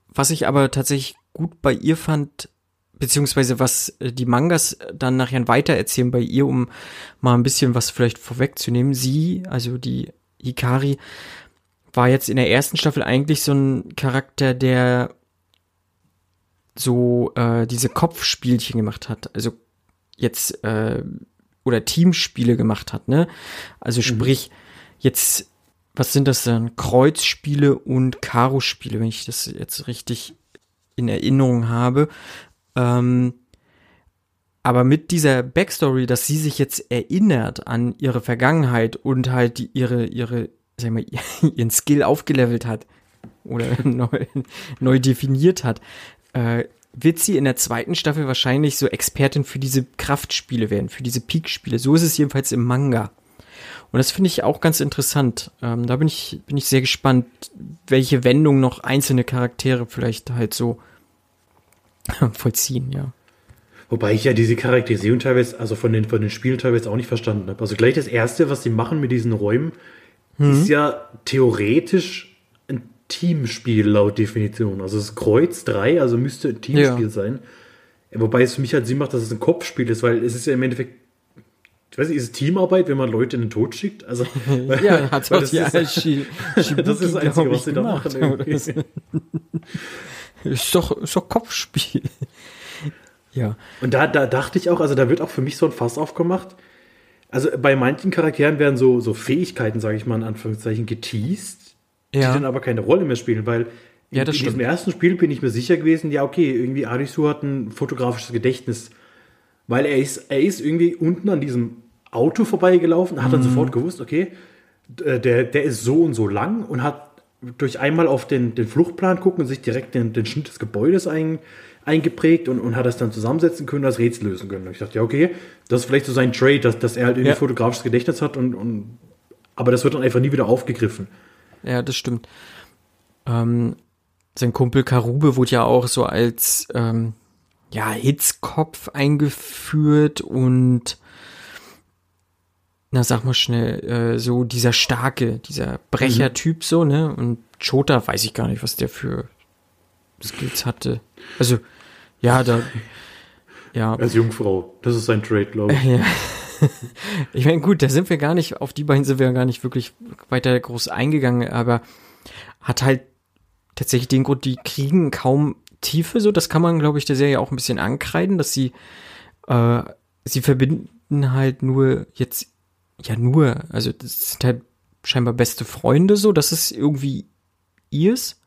Was ich aber tatsächlich gut bei ihr fand, beziehungsweise was äh, die Mangas dann nachher weitererzählen bei ihr, um mal ein bisschen was vielleicht vorwegzunehmen. Sie, also die Hikari, war jetzt in der ersten Staffel eigentlich so ein Charakter, der so äh, diese Kopfspielchen gemacht hat. Also jetzt äh, oder Teamspiele gemacht hat, ne? Also mhm. sprich, jetzt, was sind das denn? Kreuzspiele und Karo-Spiele, wenn ich das jetzt richtig in Erinnerung habe. Ähm, aber mit dieser Backstory, dass sie sich jetzt erinnert an ihre Vergangenheit und halt die, ihre, ihre, sag mal, ihren Skill aufgelevelt hat oder neu, neu definiert hat, äh, wird sie in der zweiten Staffel wahrscheinlich so Expertin für diese Kraftspiele werden, für diese Peak-Spiele. So ist es jedenfalls im Manga. Und das finde ich auch ganz interessant. Ähm, da bin ich, bin ich sehr gespannt, welche Wendung noch einzelne Charaktere vielleicht halt so vollziehen, ja. Wobei ich ja diese Charakterisierung teilweise, also von den, von den Spielen teilweise auch nicht verstanden habe. Also gleich das erste, was sie machen mit diesen Räumen, mhm. ist ja theoretisch ein Teamspiel laut Definition. Also es ist Kreuz 3, also müsste ein Teamspiel ja. sein. Wobei es für mich halt Sinn macht, dass es ein Kopfspiel ist, weil es ist ja im Endeffekt ich weiß nicht, ist es Teamarbeit, wenn man Leute in den Tod schickt? Also, weil, ja, hat das, ja, ist, Sch das ist das Einzige, was sie da machen. Ist doch, ist doch Kopfspiel. ja. Und da, da dachte ich auch, also da wird auch für mich so ein Fass aufgemacht. Also bei manchen Charakteren werden so, so Fähigkeiten, sage ich mal in Anführungszeichen, geteased, ja. die dann aber keine Rolle mehr spielen, weil ja, in, in diesem ersten Spiel bin ich mir sicher gewesen, ja, okay, irgendwie Arisu hat ein fotografisches Gedächtnis, weil er ist, er ist irgendwie unten an diesem Auto vorbeigelaufen, hat dann mhm. sofort gewusst, okay, der, der ist so und so lang und hat durch einmal auf den, den Fluchtplan gucken und sich direkt den, den Schnitt des Gebäudes ein, eingeprägt und, und hat das dann zusammensetzen können, das Rätsel lösen können. Und ich dachte, ja, okay, das ist vielleicht so sein Trade, dass, dass er halt irgendwie Ja. fotografisches Gedächtnis hat und, und aber das wird dann einfach nie wieder aufgegriffen. Ja, das stimmt. Ähm, sein Kumpel Karube wurde ja auch so als ähm, ja, Hitzkopf eingeführt und na sag mal schnell, äh, so dieser starke, dieser Brechertyp so, ne? Und Chota weiß ich gar nicht, was der für Skills hatte. Also, ja, da ja, Als Jungfrau. Das ist sein Trade, glaube ich. ja. Ich meine, gut, da sind wir gar nicht, auf die beiden sind wir gar nicht wirklich weiter groß eingegangen, aber hat halt tatsächlich den Grund, die kriegen kaum Tiefe, so, das kann man, glaube ich, der Serie auch ein bisschen ankreiden, dass sie, äh, sie verbinden halt nur jetzt, ja, nur, also das sind halt scheinbar beste Freunde, so, das ist irgendwie ihrs.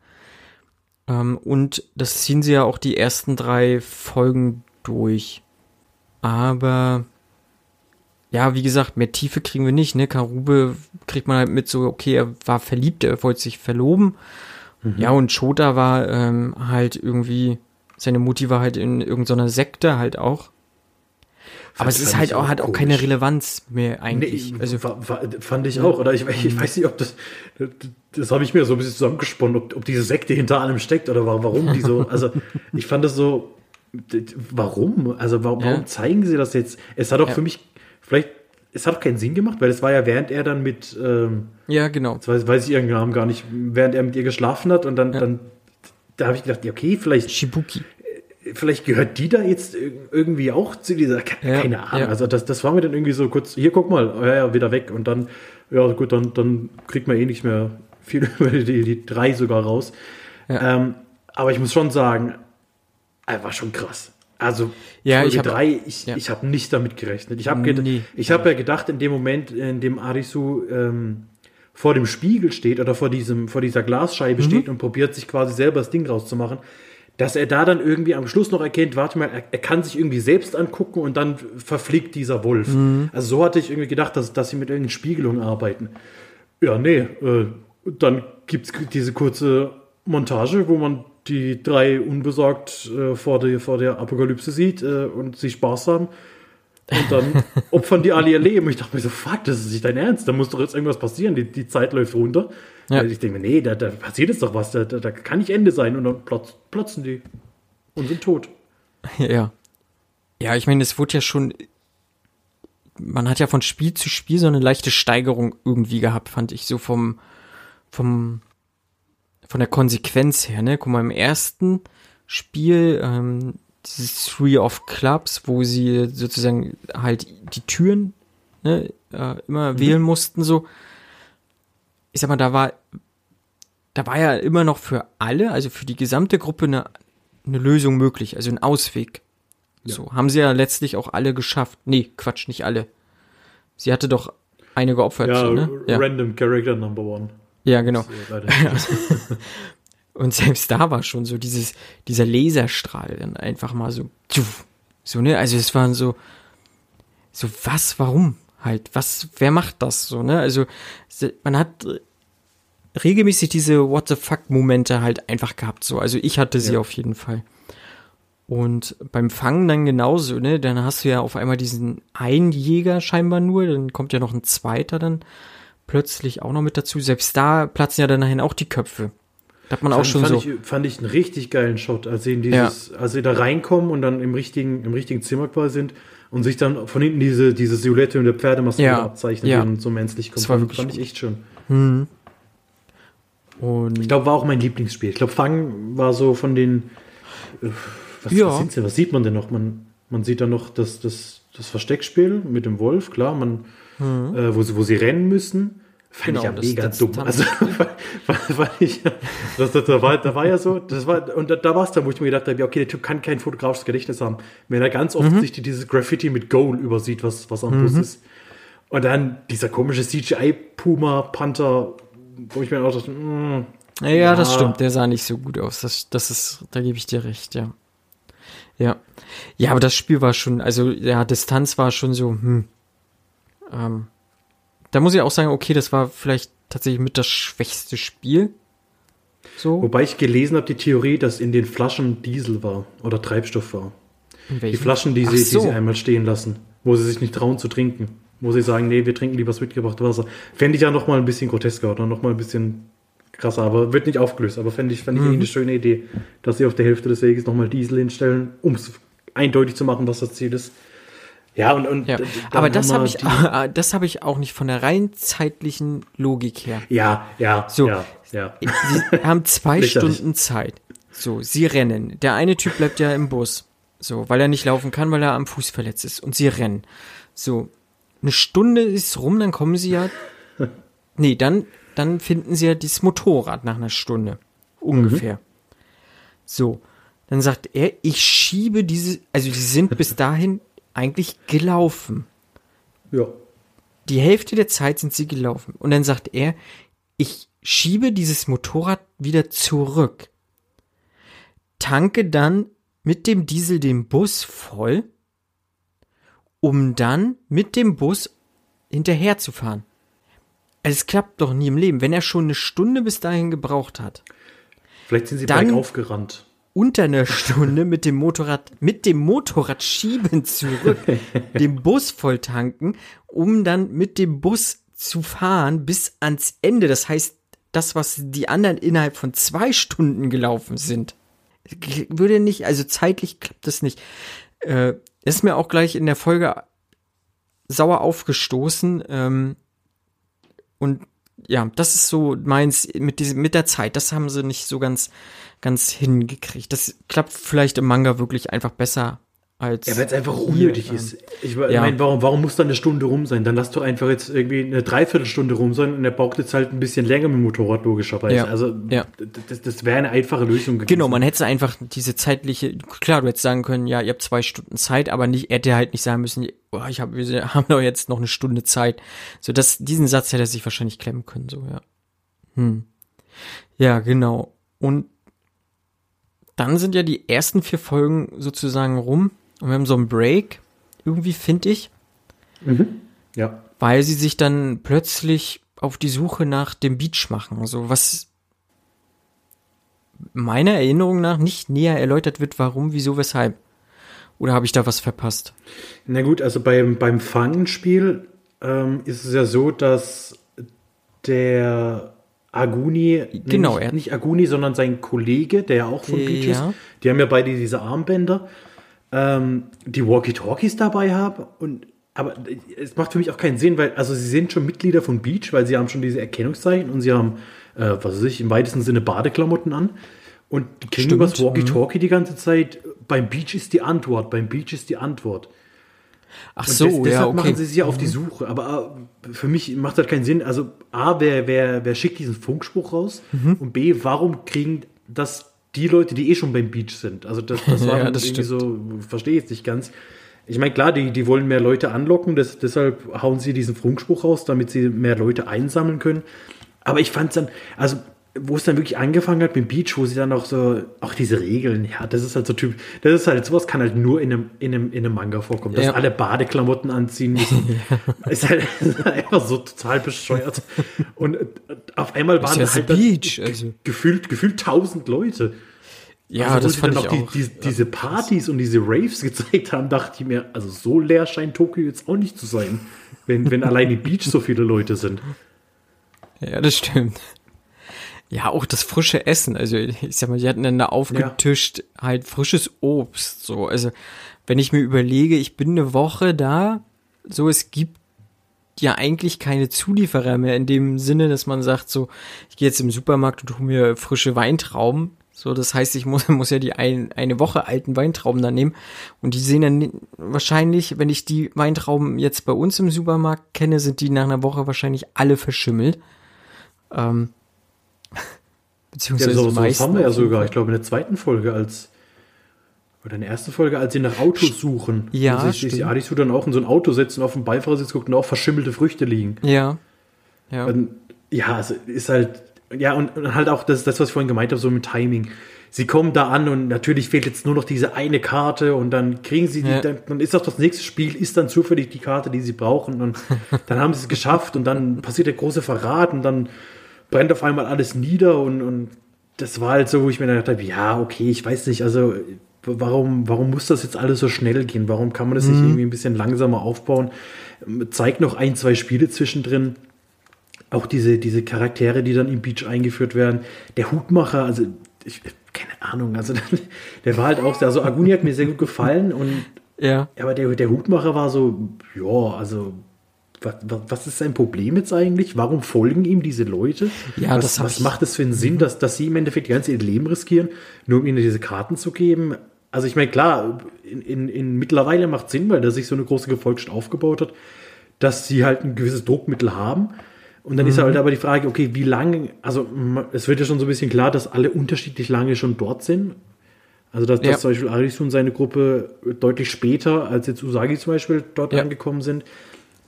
Ähm, und das ziehen sie ja auch die ersten drei Folgen durch. Aber ja, wie gesagt, mehr Tiefe kriegen wir nicht, ne? Karube kriegt man halt mit so, okay, er war verliebt, er wollte sich verloben. Ja, und Chota war ähm, halt irgendwie, seine Mutti war halt in irgendeiner Sekte halt auch. Aber es ist halt auch, hat auch keine komisch. Relevanz mehr eigentlich. Nee, also, fand ich auch. Oder ich, ich weiß nicht, ob das. Das habe ich mir so ein bisschen zusammengesponnen, ob, ob diese Sekte hinter allem steckt oder wa- warum die so. Also, ich fand das so. Warum? Also, warum, Ja. warum zeigen sie das jetzt? Es hat auch Ja. für mich. Vielleicht. Es hat auch keinen Sinn gemacht, weil es war ja während er dann mit. Ähm, ja, genau. jetzt weiß, weiß ich ihren Namen gar nicht. Während er mit ihr geschlafen hat und dann. dann da habe ich gedacht, ja, okay, vielleicht Shibuki. Vielleicht gehört die da jetzt ir- irgendwie auch zu dieser, ke- Ja, keine Ahnung. ja. Also das, das war mir dann irgendwie so kurz, hier guck mal, ja, ja, wieder weg. Und dann, ja gut, dann, dann kriegt man eh nicht mehr viel über die, die drei sogar raus. Ja. Ähm, aber ich muss schon sagen, er war schon krass. Also Ja, Folge ich hab- drei, ich, ich habe nicht damit gerechnet. Ich habe Nee. ich hab ja gedacht, in dem Moment, in dem Arisu ähm, vor dem Spiegel steht oder vor, diesem, vor dieser Glasscheibe Mhm. steht und probiert sich quasi selber das Ding rauszumachen, dass er da dann irgendwie am Schluss noch erkennt, warte mal, er, er kann sich irgendwie selbst angucken und dann verfliegt dieser Wolf. Mhm. Also so hatte ich irgendwie gedacht, dass, dass sie mit irgendeinen Spiegelungen arbeiten. Ja, nee, äh, dann gibt es diese kurze Montage, wo man die drei unbesorgt äh, vor, der, vor der Apokalypse sieht äh, und sie Spaß haben. Und dann opfern die alle ihr Leben. Ich dachte mir so, fuck, das ist nicht dein Ernst. Da muss doch jetzt irgendwas passieren. Die, die Zeit läuft runter. Ja. Ich denke mir, nee, da, da passiert jetzt doch was. Da, da, da kann nicht Ende sein. Und dann plotz, plotzen die und sind tot. Ja. Ja, ich meine, es wurde ja schon. Man hat ja von Spiel zu Spiel so eine leichte Steigerung irgendwie gehabt, fand ich, so vom, vom, von der Konsequenz her, ne? Guck mal, im ersten Spiel, ähm, dieses Three of Clubs, wo sie sozusagen halt die Türen ne, äh, immer wählen mussten, so. Ich sag mal, da war, da war ja immer noch für alle, also für die gesamte Gruppe eine, eine Lösung möglich, also ein Ausweg. So, haben sie ja letztlich auch alle geschafft. Nee, Quatsch, nicht alle. Sie hatte doch eine geopfert, Ja, ne? Ja, random Character Number One. ja genau. Und selbst da war schon so dieses, dieser Laserstrahl dann einfach mal so, so, ne? Also es waren so, so was, warum halt? Was, wer macht das so, ne? Also man hat regelmäßig diese What the fuck Momente halt einfach gehabt, so. Also ich hatte sie Ja. auf jeden Fall. Und beim Fangen dann genauso, ne? Dann hast du ja auf einmal diesen einen Jäger scheinbar nur, dann kommt ja noch ein zweiter dann plötzlich auch noch mit dazu. Selbst da platzen ja dann nachher auch die Köpfe. Da hat man auch fand, schon fand so. Ich, fand ich einen richtig geilen Shot, als sie in dieses, als sie da reinkommen und dann im richtigen, im richtigen Zimmer quasi sind und sich dann von hinten diese, diese Silhouette und der Pferdemaske Ja, abzeichnet ja. und so menschlich kommt. Das war fand, wirklich fand ich echt schön. Ich Und glaube, war auch mein Lieblingsspiel. Ich glaube, Fang war so von den. äh, Was, Ja. was, denn? was sieht man denn noch? Man, man sieht dann noch das, das, das Versteckspiel mit dem Wolf, klar, man, äh, wo, sie, wo sie rennen müssen. Fand Mhm. Genau, ich ja das- mega das dumm. Also, weil, weil, ich, das, das, da, war, da war ja so, das war, und da, da war es dann, wo ich mir gedacht habe, ja, okay, der Typ kann kein fotografisches Gedächtnis haben. Wenn er ganz Mhm. offensichtlich dieses Graffiti mit Goal übersieht, was, was am Bus ist. Und dann dieser komische CGI-Puma-Panther, wo ich mir auch dachte, mm, ja, das Ja. stimmt, der sah nicht so gut aus. Das, das ist, da gebe ich dir recht, ja. Ja. Ja, aber das Spiel war schon, also ja, Distanz war schon so, hm. Ähm, da muss ich auch sagen, okay, das war vielleicht tatsächlich mit das schwächste Spiel. So. Wobei ich gelesen habe, die Theorie, dass in den Flaschen Diesel war oder Treibstoff war. Die? Flaschen, die sie, so. die sie einmal stehen lassen, wo sie sich nicht trauen zu trinken. Wo sie sagen, nee, wir trinken lieber das mitgebrachte Wasser. Fände ich ja noch mal ein bisschen grotesker oder noch mal ein bisschen krasser, aber wird nicht aufgelöst. Aber fände ich, fände Mhm. ich eine schöne Idee, dass sie auf der Hälfte des Weges noch mal Diesel hinstellen, um es eindeutig zu machen, was das Ziel ist. Ja, und, und Ja. Aber das habe ich, die- das habe ich auch nicht von der rein zeitlichen Logik her. Ja, ja, So. ja, ja. Sie haben zwei. Stunden Zeit. So, sie rennen. Der eine Typ bleibt ja im Bus. So, weil er nicht laufen kann, weil er am Fuß verletzt ist. Und sie rennen. So, eine Stunde ist rum, dann kommen sie ja. Nee, dann, dann finden sie ja dieses Motorrad nach einer Stunde. Ungefähr. So, dann sagt er, ich schiebe diese, also die sind bis dahin eigentlich gelaufen. ja. Die Hälfte der Zeit sind sie gelaufen. Und dann sagt er, ich schiebe dieses Motorrad wieder zurück. Tanke dann mit dem Diesel den Bus voll, um dann mit dem Bus hinterherzufahren. Es klappt doch nie im Leben. Wenn er schon eine Stunde bis dahin gebraucht hat, Vielleicht sind sie Dann- bergauf gerannt. Unter einer Stunde mit dem Motorrad, mit dem Motorrad schieben zurück, den Bus voll tanken, um dann mit dem Bus zu fahren bis ans Ende. Das heißt, das, was die anderen innerhalb von zwei Stunden gelaufen sind, würde nicht, also zeitlich klappt das nicht. Äh, ist mir auch gleich in der Folge sauer aufgestoßen. Ähm, und ja, das ist so meins mit diesem, mit der Zeit. Das haben sie nicht so ganz, ganz hingekriegt. Das klappt vielleicht im Manga wirklich einfach besser als. Ja, weil es einfach hier, unnötig ähm, ist. Ich ja. meine, warum, warum muss dann eine Stunde rum sein? Dann lass doch einfach jetzt irgendwie eine Dreiviertelstunde rum sein und er braucht jetzt halt ein bisschen länger mit dem Motorrad, logischerweise. Ja. Also, Ja. das, das wäre eine einfache Lösung gewesen. Genau, man hätte einfach diese zeitliche, klar, du hättest sagen können, ja, ihr habt zwei Stunden Zeit, aber nicht, er hätte halt nicht sagen müssen, oh, ich hab, wir haben doch jetzt noch eine Stunde Zeit. So, das, diesen Satz hätte er sich wahrscheinlich klemmen können, so, ja. Hm. Ja, genau. Und dann sind ja die ersten vier Folgen sozusagen rum und wir haben so einen Break, irgendwie finde ich, Ja. weil sie sich dann plötzlich auf die Suche nach dem Beach machen. Also was meiner Erinnerung nach nicht näher erläutert wird, warum, wieso, weshalb. Oder habe ich da was verpasst? Na gut, also beim, beim Fangenspiel ähm, ist es ja so, dass der Aguni, nee, Genau, nicht, er- nicht Aguni, sondern sein Kollege, der ja auch von Beach ja. ist, die haben ja beide diese Armbänder, ähm, die Walkie-Talkies dabei haben und aber es macht für mich auch keinen Sinn, weil, also sie sind schon Mitglieder von Beach, weil sie haben schon diese Erkennungszeichen und sie haben, äh, was weiß ich, im weitesten Sinne Badeklamotten an. Und die kriegen Stimmt, über das Walkie-Talkie die ganze Zeit, beim Beach ist die Antwort, beim Beach ist die Antwort. Ach Und so, des- ja, deshalb okay. Mhm. machen sie sich ja auf die Suche. Aber äh, für mich macht das keinen Sinn. Also A, wer, wer, wer schickt diesen Funkspruch raus? Mhm. Und B, warum kriegen das die Leute, die eh schon beim Beach sind? Also das, das war Ja, irgendwie das stimmt. so, verstehe ich jetzt nicht ganz. Ich meine, klar, die, die wollen mehr Leute anlocken, das, deshalb hauen sie diesen Funkspruch raus, damit sie mehr Leute einsammeln können. Aber ich fand es dann, also wo es dann wirklich angefangen hat mit Beach, wo sie dann auch so, auch diese Regeln, ja, das ist halt so typ, das ist halt, sowas kann halt nur in einem, in einem, in einem Manga vorkommen, dass Ja. alle Badeklamotten anziehen müssen. ist, halt, ist halt einfach so total bescheuert. Und äh, auf einmal waren ja da The halt Beach, also. gefühlt, gefühlt tausend Leute. Ja, Also, das sie fand dann ich die, auch. Die, diese Partys und diese Raves gezeigt haben, dachte ich mir, also so leer scheint Tokio jetzt auch nicht zu sein, wenn, wenn allein die Beach so viele Leute sind. Ja, das stimmt. Ja, auch das frische Essen. Also, ich sag mal, die hatten dann da aufgetischt halt frisches Obst. So, also, wenn ich mir überlege, ich bin eine Woche da, so, es gibt ja eigentlich keine Zulieferer mehr in dem Sinne, dass man sagt, so, ich gehe jetzt im Supermarkt und hole mir frische Weintrauben. So, das heißt, ich muss, muss ja die ein, eine Woche alten Weintrauben dann nehmen. Und die sehen dann wahrscheinlich, wenn ich die Weintrauben jetzt bei uns im Supermarkt kenne, sind die nach einer Woche wahrscheinlich alle verschimmelt. Ähm, Ja, beziehungsweise so, die so meisten haben wir ja sogar, ich glaube, in der zweiten Folge als oder in der ersten Folge, als sie nach Autos suchen. Ja, Und sich, stimmt. Adisu dann auch in so ein Auto setzen, auf dem Beifahrersitz guckt und auch verschimmelte Früchte liegen. Ja. Ja. Und, ja, es ist halt, ja, und, und halt auch das, das, was ich vorhin gemeint habe, so mit Timing. Sie kommen da an und natürlich fehlt jetzt nur noch diese eine Karte und dann kriegen sie die, Ja. dann, dann ist auch das nächste Spiel, ist dann zufällig die Karte, die sie brauchen und dann haben sie es geschafft und dann passiert der große Verrat und dann brennt auf einmal alles nieder und, und das war halt so, wo ich mir gedacht habe, ja, okay, ich weiß nicht, also warum, warum muss das jetzt alles so schnell gehen? Warum kann man das nicht Mhm. irgendwie ein bisschen langsamer aufbauen? Zeigt noch ein, zwei Spiele zwischendrin. Auch diese, diese Charaktere, die dann im Beach eingeführt werden. Der Hutmacher, also ich, keine Ahnung, also der war halt auch, also Aguni hat mir sehr gut gefallen und Ja. ja, aber der, der Hutmacher war so, ja, also was, was, ist sein Problem jetzt eigentlich? Warum folgen ihm diese Leute? Ja, was, das was macht es für einen Sinn, dass, dass sie im Endeffekt ihr ganzes Leben riskieren, nur um ihnen diese Karten zu geben? Also ich meine, klar, in, in, in mittlerweile macht Sinn, weil da sich so eine große Gefolgschaft aufgebaut hat, dass sie halt ein gewisses Druckmittel haben. Und dann ist halt aber die Frage, okay, wie lange, also es wird ja schon so ein bisschen klar, dass alle unterschiedlich lange schon dort sind. Also dass, Ja. dass zum Beispiel Arisu und seine Gruppe deutlich später als jetzt Usagi zum Beispiel dort Ja. angekommen sind.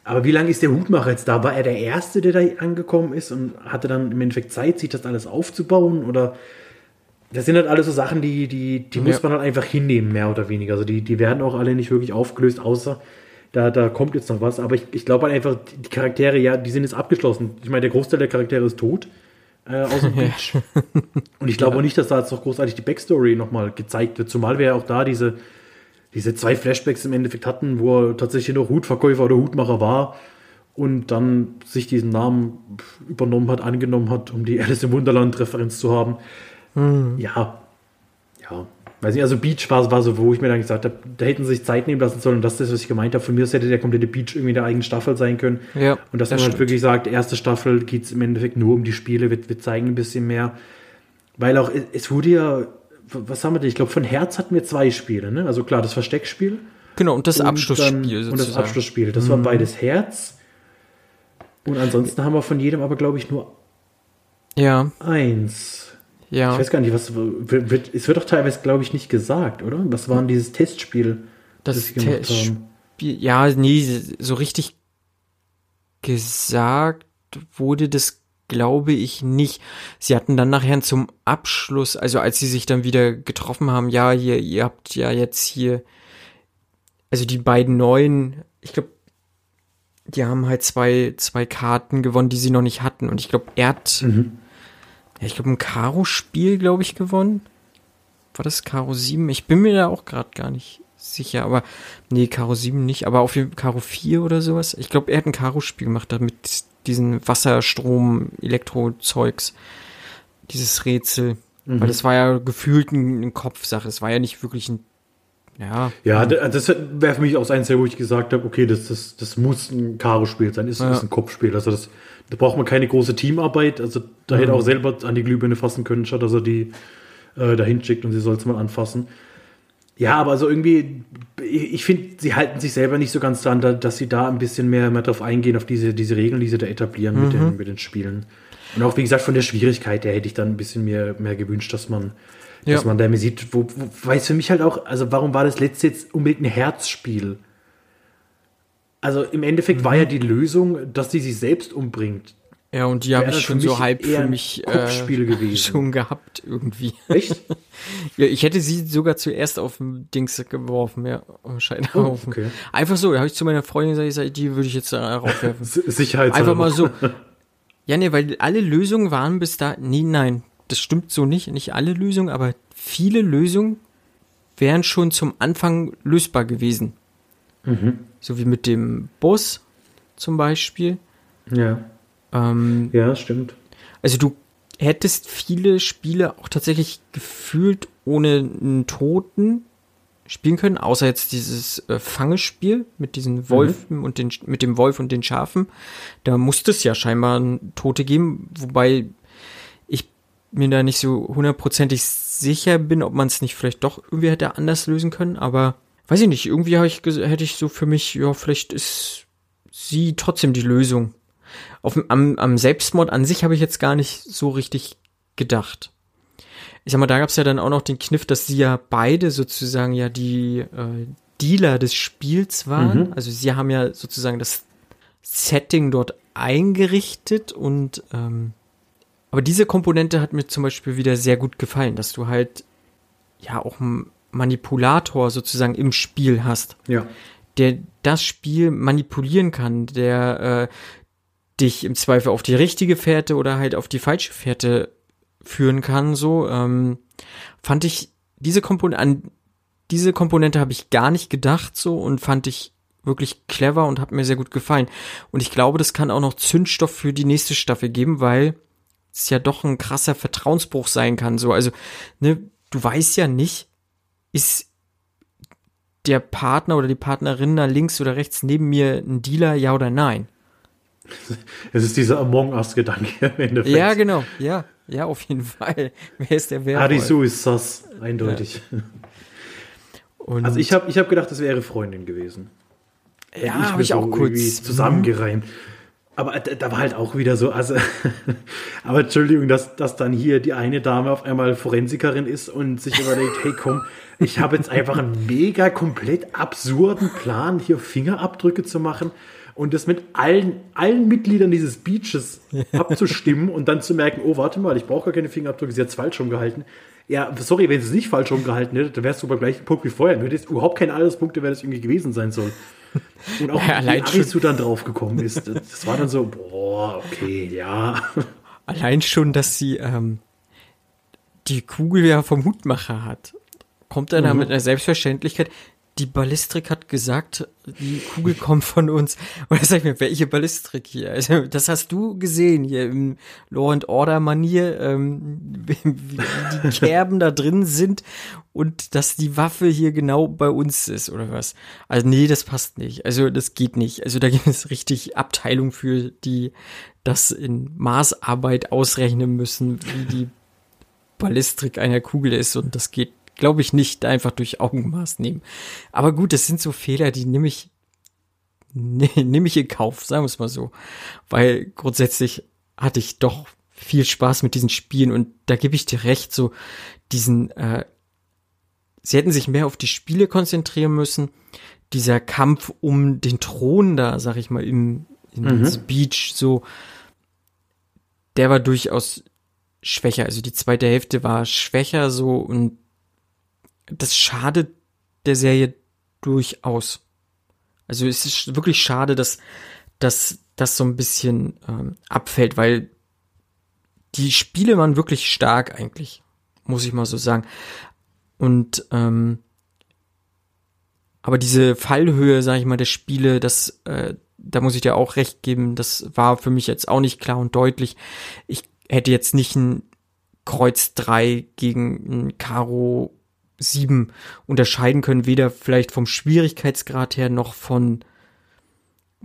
Aber wie lange ist der Hutmacher jetzt da? War er der Erste, der da angekommen ist und hatte dann im Endeffekt Zeit, sich das alles aufzubauen? Oder das sind halt alles so Sachen, die, die, die muss Ja. man halt einfach hinnehmen, mehr oder weniger. Also die, die werden auch alle nicht wirklich aufgelöst, außer da, da kommt jetzt noch was. Aber ich, ich glaube halt einfach, die Charaktere, ja, die sind jetzt abgeschlossen. Ich meine, der Großteil der Charaktere ist tot. Äh, außer Peach. Und ich glaube auch nicht, dass da jetzt noch großartig die Backstory nochmal gezeigt wird. Zumal wir ja auch da diese, diese zwei Flashbacks im Endeffekt hatten, wo er tatsächlich noch Hutverkäufer oder Hutmacher war und dann sich diesen Namen übernommen hat, angenommen hat, um die Alice im Wunderland Referenz zu haben. Ja, ja. Weiß nicht, also Beach war, war so, wo ich mir dann gesagt habe, da hätten sie sich Zeit nehmen lassen sollen und das ist was ich gemeint habe. Von mir aus hätte der komplette Beach irgendwie in der eigenen Staffel sein können. Ja, und dass das man halt wirklich sagt, erste Staffel geht es im Endeffekt nur um die Spiele, wir, wir zeigen ein bisschen mehr. Weil auch, es wurde ja, was haben wir denn? Ich glaube, von Herz hatten wir zwei Spiele, ne? Also klar, das Versteckspiel. Genau, und das und Abschlussspiel dann- sozusagen. Und das Abschlussspiel. Das war beides Herz. Und ansonsten haben wir von jedem aber, glaube ich, nur Ja, eins. Ich ja. weiß gar nicht, was wird, wird, es wird doch teilweise, glaube ich, nicht gesagt, oder? Was war denn dieses Testspiel, Das gemacht Testspiel- haben? Ja, nee, so richtig gesagt wurde das, glaube ich, nicht. Sie hatten dann nachher zum Abschluss, also als sie sich dann wieder getroffen haben, ja, ihr, ihr habt ja jetzt hier, also die beiden neuen, ich glaube, die haben halt zwei, zwei Karten gewonnen, die sie noch nicht hatten. Und ich glaube, er hat, Mhm. ja, ich glaube, ein Karo-Spiel, glaube ich, gewonnen. War das Karo 7? Ich bin mir da auch gerade gar nicht sicher, aber nee, Karo 7 nicht, aber auf jeden Fall Karo 4 oder sowas. Ich glaube, er hat ein Karo-Spiel gemacht, da mit diesen Wasserstrom, Elektro-Zeugs. Dieses Rätsel. Mhm. Weil das war ja gefühlt ein, eine Kopfsache. Es war ja nicht wirklich ein, ja, Ja, das wäre für mich auch eins, wo ich gesagt habe, okay, das, das, das muss ein Karo-Spiel sein, ist, Ja. ist ein Kopfspiel. Also das, da braucht man keine große Teamarbeit. Also da hätte er auch selber an die Glühbirne fassen können, statt dass er die äh, dahin schickt und sie soll es mal anfassen. Ja, aber also irgendwie, ich finde, sie halten sich selber nicht so ganz dran, da, dass sie da ein bisschen mehr, mehr drauf eingehen, auf diese, diese Regeln, die sie da etablieren mit, den, mit den Spielen. Und auch, wie gesagt, von der Schwierigkeit her hätte ich dann ein bisschen mehr, mehr gewünscht, dass man, dass Ja. man da mehr sieht, wo, wo, weil es für mich halt auch, also warum war das letzte jetzt unbedingt ein Herzspiel? Also im Endeffekt war ja die Lösung, dass sie sich selbst umbringt. Ja, und die habe ich schon so halb für mich äh, gewesen. schon gehabt irgendwie. Echt? Ja, ich hätte sie sogar zuerst auf den Dings geworfen, ja, auf Scheiterhaufen. Oh, okay. Einfach so, da habe ich zu meiner Freundin gesagt, ich sag, die würde ich jetzt da raufwerfen. Sicherheitshalber. Einfach mal so. Ja, nee, weil alle Lösungen waren bis da, nee, nein, das stimmt so nicht, nicht alle Lösungen, aber viele Lösungen wären schon zum Anfang lösbar gewesen. Mhm. So wie mit dem Boss zum Beispiel. Ja, Ähm, ja, stimmt. also du hättest viele Spiele auch tatsächlich gefühlt ohne einen Toten spielen können, außer jetzt dieses äh, Fangespiel mit diesen Wolfen und den mit dem Wolf und den Schafen. Da musste es ja scheinbar einen Tote geben, wobei ich mir da nicht so hundertprozentig sicher bin, ob man es nicht vielleicht doch irgendwie hätte anders lösen können, aber weiß ich nicht, irgendwie ich hätte ich so für mich, ja, vielleicht ist sie trotzdem die Lösung. Auf, am, am Selbstmord an sich habe ich jetzt gar nicht so richtig gedacht. Ich sag mal, da gab es ja dann auch noch den Kniff, dass sie ja beide sozusagen ja die äh, Dealer des Spiels waren. Mhm. Also sie haben ja sozusagen das Setting dort eingerichtet und ähm, aber diese Komponente hat mir zum Beispiel wieder sehr gut gefallen, dass du halt ja auch einen Manipulator sozusagen im Spiel hast Ja. der das Spiel manipulieren kann, der äh, dich im Zweifel auf die richtige Fährte oder halt auf die falsche Fährte führen kann, so, ähm, fand ich diese Komponente, an diese Komponente habe ich gar nicht gedacht, so, und fand ich wirklich clever und hat mir sehr gut gefallen. Und ich glaube, das kann auch noch Zündstoff für die nächste Staffel geben, weil es ja doch ein krasser Vertrauensbruch sein kann, so, also, ne, du weißt ja nicht, ist der Partner oder die Partnerin da links oder rechts neben mir ein Dealer, ja oder nein? Es ist dieser Among Us-Gedanke im Endeffekt. Ja, genau. Ja, ja, auf jeden Fall. Wer ist der Werwolf? Harisu ist das, eindeutig. Und Also ich habe ich hab gedacht, das wäre Freundin gewesen. ja, habe ich auch irgendwie kurz zusammengereimt. Aber da, da war halt auch wieder so, also, aber Entschuldigung, dass, dass dann hier die eine Dame auf einmal Forensikerin ist und sich überlegt, hey komm, ich habe jetzt einfach einen mega komplett absurden Plan, hier Fingerabdrücke zu machen und das mit allen, allen Mitgliedern dieses Beaches abzustimmen und dann zu merken, oh, warte mal, ich brauche gar keine Fingerabdrücke, sie hat es falsch rumgehalten. Ja, sorry, wenn sie es nicht falsch rumgehalten hätte, dann wärst du beim gleichen Punkt wie vorher. Du hättest überhaupt keine Anhaltspunkte, wer das irgendwie gewesen sein soll. Und auch Ja, wie Arisu dann drauf gekommen ist. Das war dann so, boah, okay, ja. Allein schon, dass sie ähm, die Kugel ja vom Hutmacher hat. Kommt er da Mhm. mit einer Selbstverständlichkeit. Die Ballistik hat gesagt, die Kugel kommt von uns. Und da sag ich mir, welche Ballistik hier? Also, das hast du gesehen hier im Law and Order Manier, ähm, wie, die Kerben da drin sind und dass die Waffe hier genau bei uns ist oder was. Also nee, das passt nicht. Also das geht nicht. Also da gibt es richtig Abteilung für, die das in Maßarbeit ausrechnen müssen, wie die Ballistik einer Kugel ist und das geht, glaube ich, nicht einfach durch Augenmaß nehmen. Aber gut, das sind so Fehler, die nehme ich ne, nehme ich in Kauf, sagen wir es mal so, weil grundsätzlich hatte ich doch viel Spaß mit diesen Spielen und da gebe ich dir recht, so diesen äh, sie hätten sich mehr auf die Spiele konzentrieren müssen. Dieser Kampf um den Thron da, sag ich mal, im, in Mhm. Speech, so, der war durchaus schwächer. Also die zweite Hälfte war schwächer so und das schadet der Serie durchaus. Also es ist wirklich schade, dass, dass das so ein bisschen ähm, abfällt, weil die Spiele waren wirklich stark eigentlich, muss ich mal so sagen. Und ähm, aber diese Fallhöhe, sage ich mal, der Spiele, das, äh, da muss ich dir auch recht geben, das war für mich jetzt auch nicht klar und deutlich. Ich hätte jetzt nicht ein Kreuz 3 gegen ein Karo 7 unterscheiden können, weder vielleicht vom Schwierigkeitsgrad her noch von,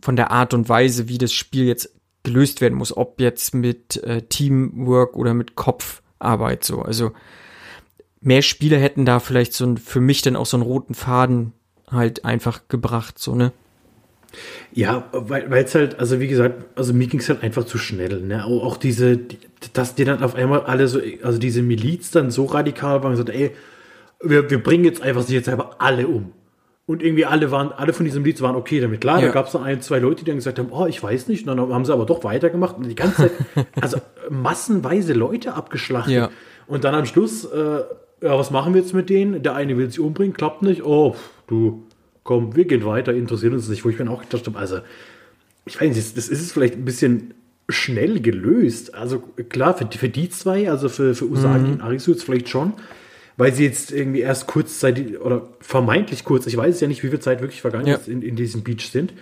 von der Art und Weise, wie das Spiel jetzt gelöst werden muss, ob jetzt mit äh, Teamwork oder mit Kopfarbeit so. Also mehr Spiele hätten da vielleicht so ein, für mich dann auch so einen roten Faden halt einfach gebracht, so, ne? Ja, weil es halt, also wie gesagt, also mir ging es halt einfach zu schnell. Ne? Auch, diese, die, dass die dann auf einmal alle so, also diese Miliz dann so radikal waren gesagt, ey, wir, wir bringen jetzt einfach sie jetzt einfach alle um. Und irgendwie alle waren, alle von diesem Miliz waren okay damit. Klar, Ja. da gab es dann ein, zwei Leute, die dann gesagt haben, oh, ich weiß nicht. Und dann haben sie aber doch weitergemacht und die ganze Zeit, also massenweise Leute abgeschlachtet. Ja. Und dann am Schluss, äh, ja, was machen wir jetzt mit denen? Der eine will sich umbringen, klappt nicht. Oh, pff, du, komm, wir gehen weiter, interessiert uns nicht. Wo ich mir auch gedacht habe, also, ich weiß nicht, das ist es vielleicht ein bisschen schnell gelöst. Also klar, für, die- für die zwei, also für, für Usagi und Arisu jetzt vielleicht schon, weil sie jetzt irgendwie erst kurzzeitig oder vermeintlich kurz, ich weiß ja nicht, wie viel Zeit wirklich vergangen Ja. ist, in, in diesem Beach sind.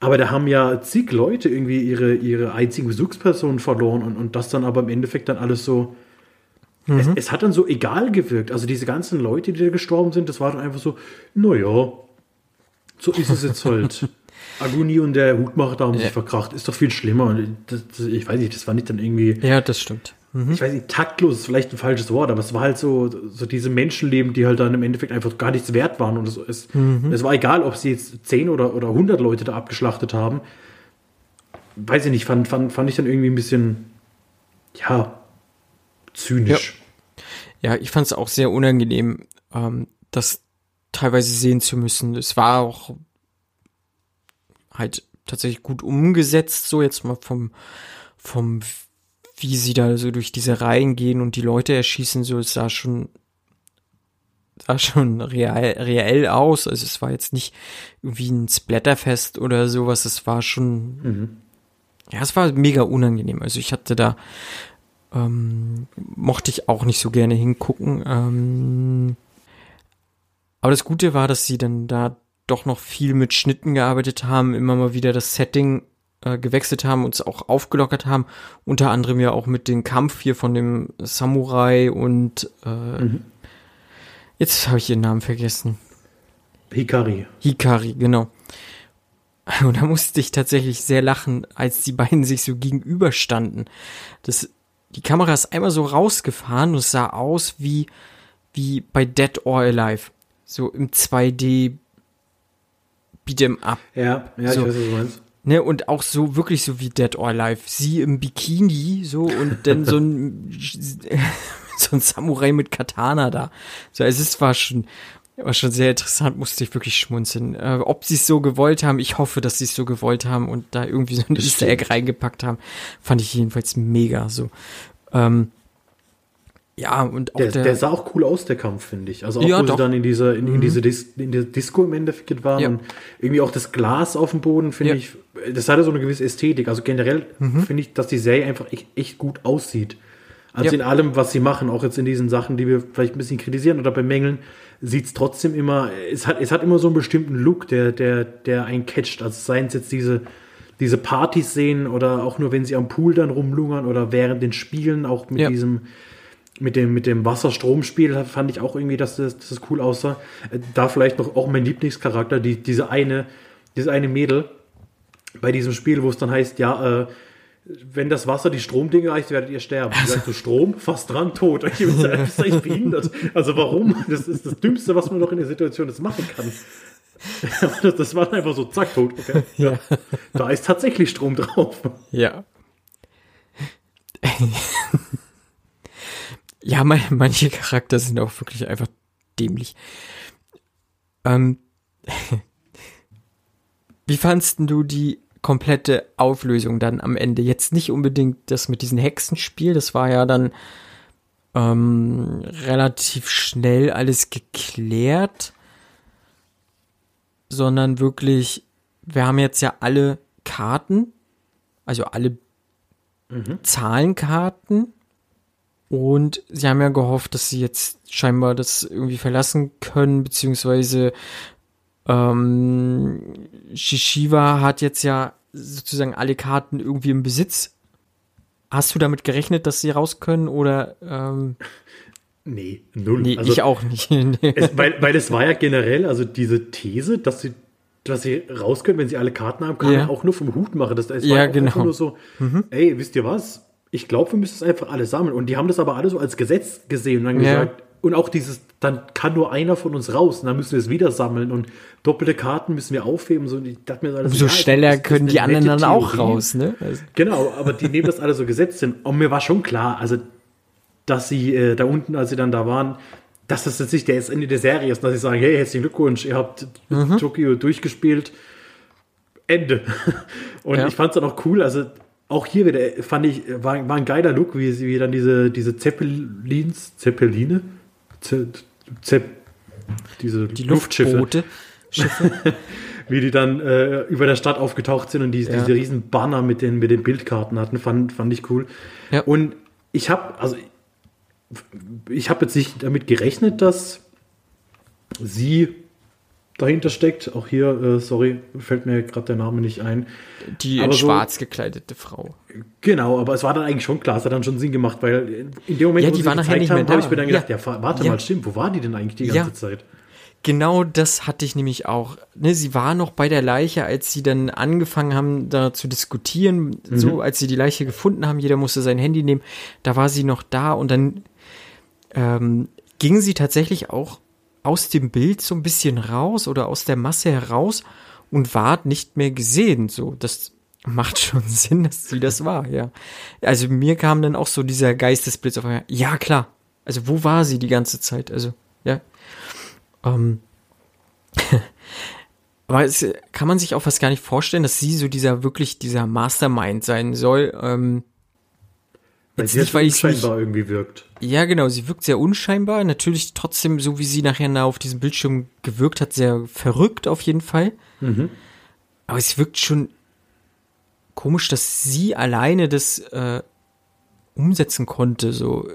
Aber da haben ja zig Leute irgendwie ihre, ihre einzigen Besuchspersonen verloren und, und das dann aber im Endeffekt dann alles so. Es, es hat dann so egal gewirkt. Also diese ganzen Leute, die da gestorben sind, das war dann einfach so, naja, so ist es jetzt halt. Aguni und der Hutmacher da haben sich Ja. verkracht. Ist doch viel schlimmer. Das, das, ich weiß nicht, das war nicht dann irgendwie, Ja, das stimmt. Ich weiß nicht, taktlos ist vielleicht ein falsches Wort, aber es war halt so, so diese Menschenleben, die halt dann im Endeffekt einfach gar nichts wert waren. Und es, es, es war egal, ob sie jetzt 10 oder, oder 100 Leute da abgeschlachtet haben. Weiß ich nicht, fand, fand, fand ich dann irgendwie ein bisschen, ja, zynisch. Ja, ich fand es auch sehr unangenehm, ähm, das teilweise sehen zu müssen. Es war auch halt tatsächlich gut umgesetzt, so jetzt mal vom, vom, wie sie da so durch diese Reihen gehen und die Leute erschießen, so, es sah schon, sah schon real, reell aus. Also es war jetzt nicht irgendwie ein Splatterfest oder sowas, es war schon, Mhm. ja, es war mega unangenehm. Also ich hatte da Ähm, mochte ich auch nicht so gerne hingucken. Ähm, aber das Gute war, dass sie dann da doch noch viel mit Schnitten gearbeitet haben, immer mal wieder das Setting äh, gewechselt haben, uns auch aufgelockert haben. Unter anderem ja auch mit dem Kampf hier von dem Samurai und äh, mhm. jetzt habe ich ihren Namen vergessen. Hikari. Hikari, genau. Und da musste ich tatsächlich sehr lachen, als die beiden sich so gegenüberstanden. Das, die Kamera ist einmal so rausgefahren und es sah aus wie, wie bei Dead or Alive. So im 2D Beat'em Up. Ja, ja, so. ich weiß, was du meinst. Ne, und auch so wirklich so wie Dead or Alive. Sie im Bikini so und dann so ein so ein Samurai mit Katana da. So, es war schon war schon sehr interessant, musste ich wirklich schmunzeln. Äh, ob sie es so gewollt haben, ich hoffe, dass sie es so gewollt haben und da irgendwie so ein Easter Egg reingepackt haben, fand ich jedenfalls mega so. Ähm, ja, und auch der, der, der sah auch cool aus, der Kampf, finde ich. Also auch, ja, wo doch. sie dann in dieser, in, in mhm. diese Dis, in der Disco im Endeffekt waren ja. und irgendwie auch das Glas auf dem Boden, finde ja. ich, das hatte so eine gewisse Ästhetik. Also generell mhm. finde ich, dass die Serie einfach echt, echt gut aussieht. Also in allem, was sie machen, auch jetzt in diesen Sachen, die wir vielleicht ein bisschen kritisieren oder bemängeln, sieht es trotzdem immer, es hat, es hat immer so einen bestimmten Look, der, der, der einen catcht. Also seien es jetzt diese, diese Partys sehen oder auch nur, wenn sie am Pool dann rumlungern oder während den Spielen, auch mit diesem mit dem, mit dem Wasserstromspiel fand ich auch irgendwie, dass das, dass das cool aussah. Äh, da vielleicht noch auch mein Lieblingscharakter, die, diese eine, diese eine Mädel bei diesem Spiel, wo es dann heißt, ja, äh, wenn das Wasser die Stromdinge reicht, werdet ihr sterben. Also. So Strom, fast dran, tot. Ich bin echt behindert. Also warum? Das ist das Dümmste, was man noch in der Situation jetzt machen kann. Das war einfach so, zack, tot. Okay. Ja. Da ist tatsächlich Strom drauf. Ja. Ja, man, manche Charakter sind auch wirklich einfach dämlich. Ähm, wie fandst du die komplette Auflösung dann am Ende? Jetzt nicht unbedingt das mit diesem Hexenspiel, das war ja dann ähm, relativ schnell alles geklärt, sondern wirklich, wir haben jetzt ja alle Karten, also alle mhm. Zahlenkarten und sie haben ja gehofft, dass sie jetzt scheinbar das irgendwie verlassen können, beziehungsweise ähm, Shishiva hat jetzt ja sozusagen alle Karten irgendwie im Besitz. Hast du damit gerechnet, dass sie raus können oder? Ähm, nee, null. Nee, also, ich auch nicht. es, weil, weil es war ja generell, also diese These, dass sie dass sie raus können, wenn sie alle Karten haben, kann ja. auch nur vom Hut machen. Das, es ja, war genau. nur so, mhm. ey, wisst ihr was? Ich glaube, wir müssen es einfach alle sammeln. Und die haben das aber alle so als Gesetz gesehen und dann ja. gesagt, und auch dieses, dann kann nur einer von uns raus und dann müssen wir es wieder sammeln und doppelte Karten müssen wir aufheben. So, Umso ja, schneller das, können die anderen dann auch raus, ne? Also. Genau, aber die nehmen das alle so gesetzt hin. Und mir war schon klar, also, dass sie äh, da unten, als sie dann da waren, dass das jetzt nicht das Ende der Serie ist, dass sie sagen, hey, herzlichen Glückwunsch, ihr habt mhm. Tokio durchgespielt. Ende. Und ja. ich fand es dann auch cool, also auch hier wieder fand ich, war, war ein geiler Look, wie, wie dann diese, diese Zeppelins, Zeppeline, Zepp, Zepp, diese die Luftschiffe, Schiffe. wie die dann äh, über der Stadt aufgetaucht sind und die, ja. diese riesen Banner mit den, mit den Bildkarten hatten, fand, fand ich cool. Ja. Und ich habe, also ich habe jetzt nicht damit gerechnet, dass sie dahinter steckt. Auch hier, äh, sorry, fällt mir gerade der Name nicht ein. Die in so, schwarz gekleidete Frau. Genau, aber es war dann eigentlich schon klar, es hat dann schon Sinn gemacht, weil in dem Moment, ja, wo sie nachher nicht haben, habe ich mir dann gedacht, ja, ja warte ja. mal, stimmt, wo war die denn eigentlich die ganze. Zeit? Genau das hatte ich nämlich auch. Ne, sie war noch bei der Leiche, als sie dann angefangen haben, da zu diskutieren. Mhm. So, als sie die Leiche gefunden haben, jeder musste sein Handy nehmen. Da war sie noch da und dann ähm, ging sie tatsächlich auch aus dem Bild so ein bisschen raus oder aus der Masse heraus und ward nicht mehr gesehen. So, das macht schon Sinn, dass sie das war, ja. Also mir kam dann auch so dieser Geistesblitz auf einmal. Ja, klar. Also wo war sie die ganze Zeit? Also, ja. Ähm. Aber es kann man sich auch fast gar nicht vorstellen, dass sie so dieser wirklich dieser Mastermind sein soll. Ähm, weil Jetzt sie nicht, weil unscheinbar nicht, irgendwie wirkt. Ja, genau, sie wirkt sehr unscheinbar. Natürlich trotzdem, so wie sie nachher auf diesem Bildschirm gewirkt hat, sehr verrückt auf jeden Fall. Mhm. Aber es wirkt schon komisch, dass sie alleine das äh, umsetzen konnte. So,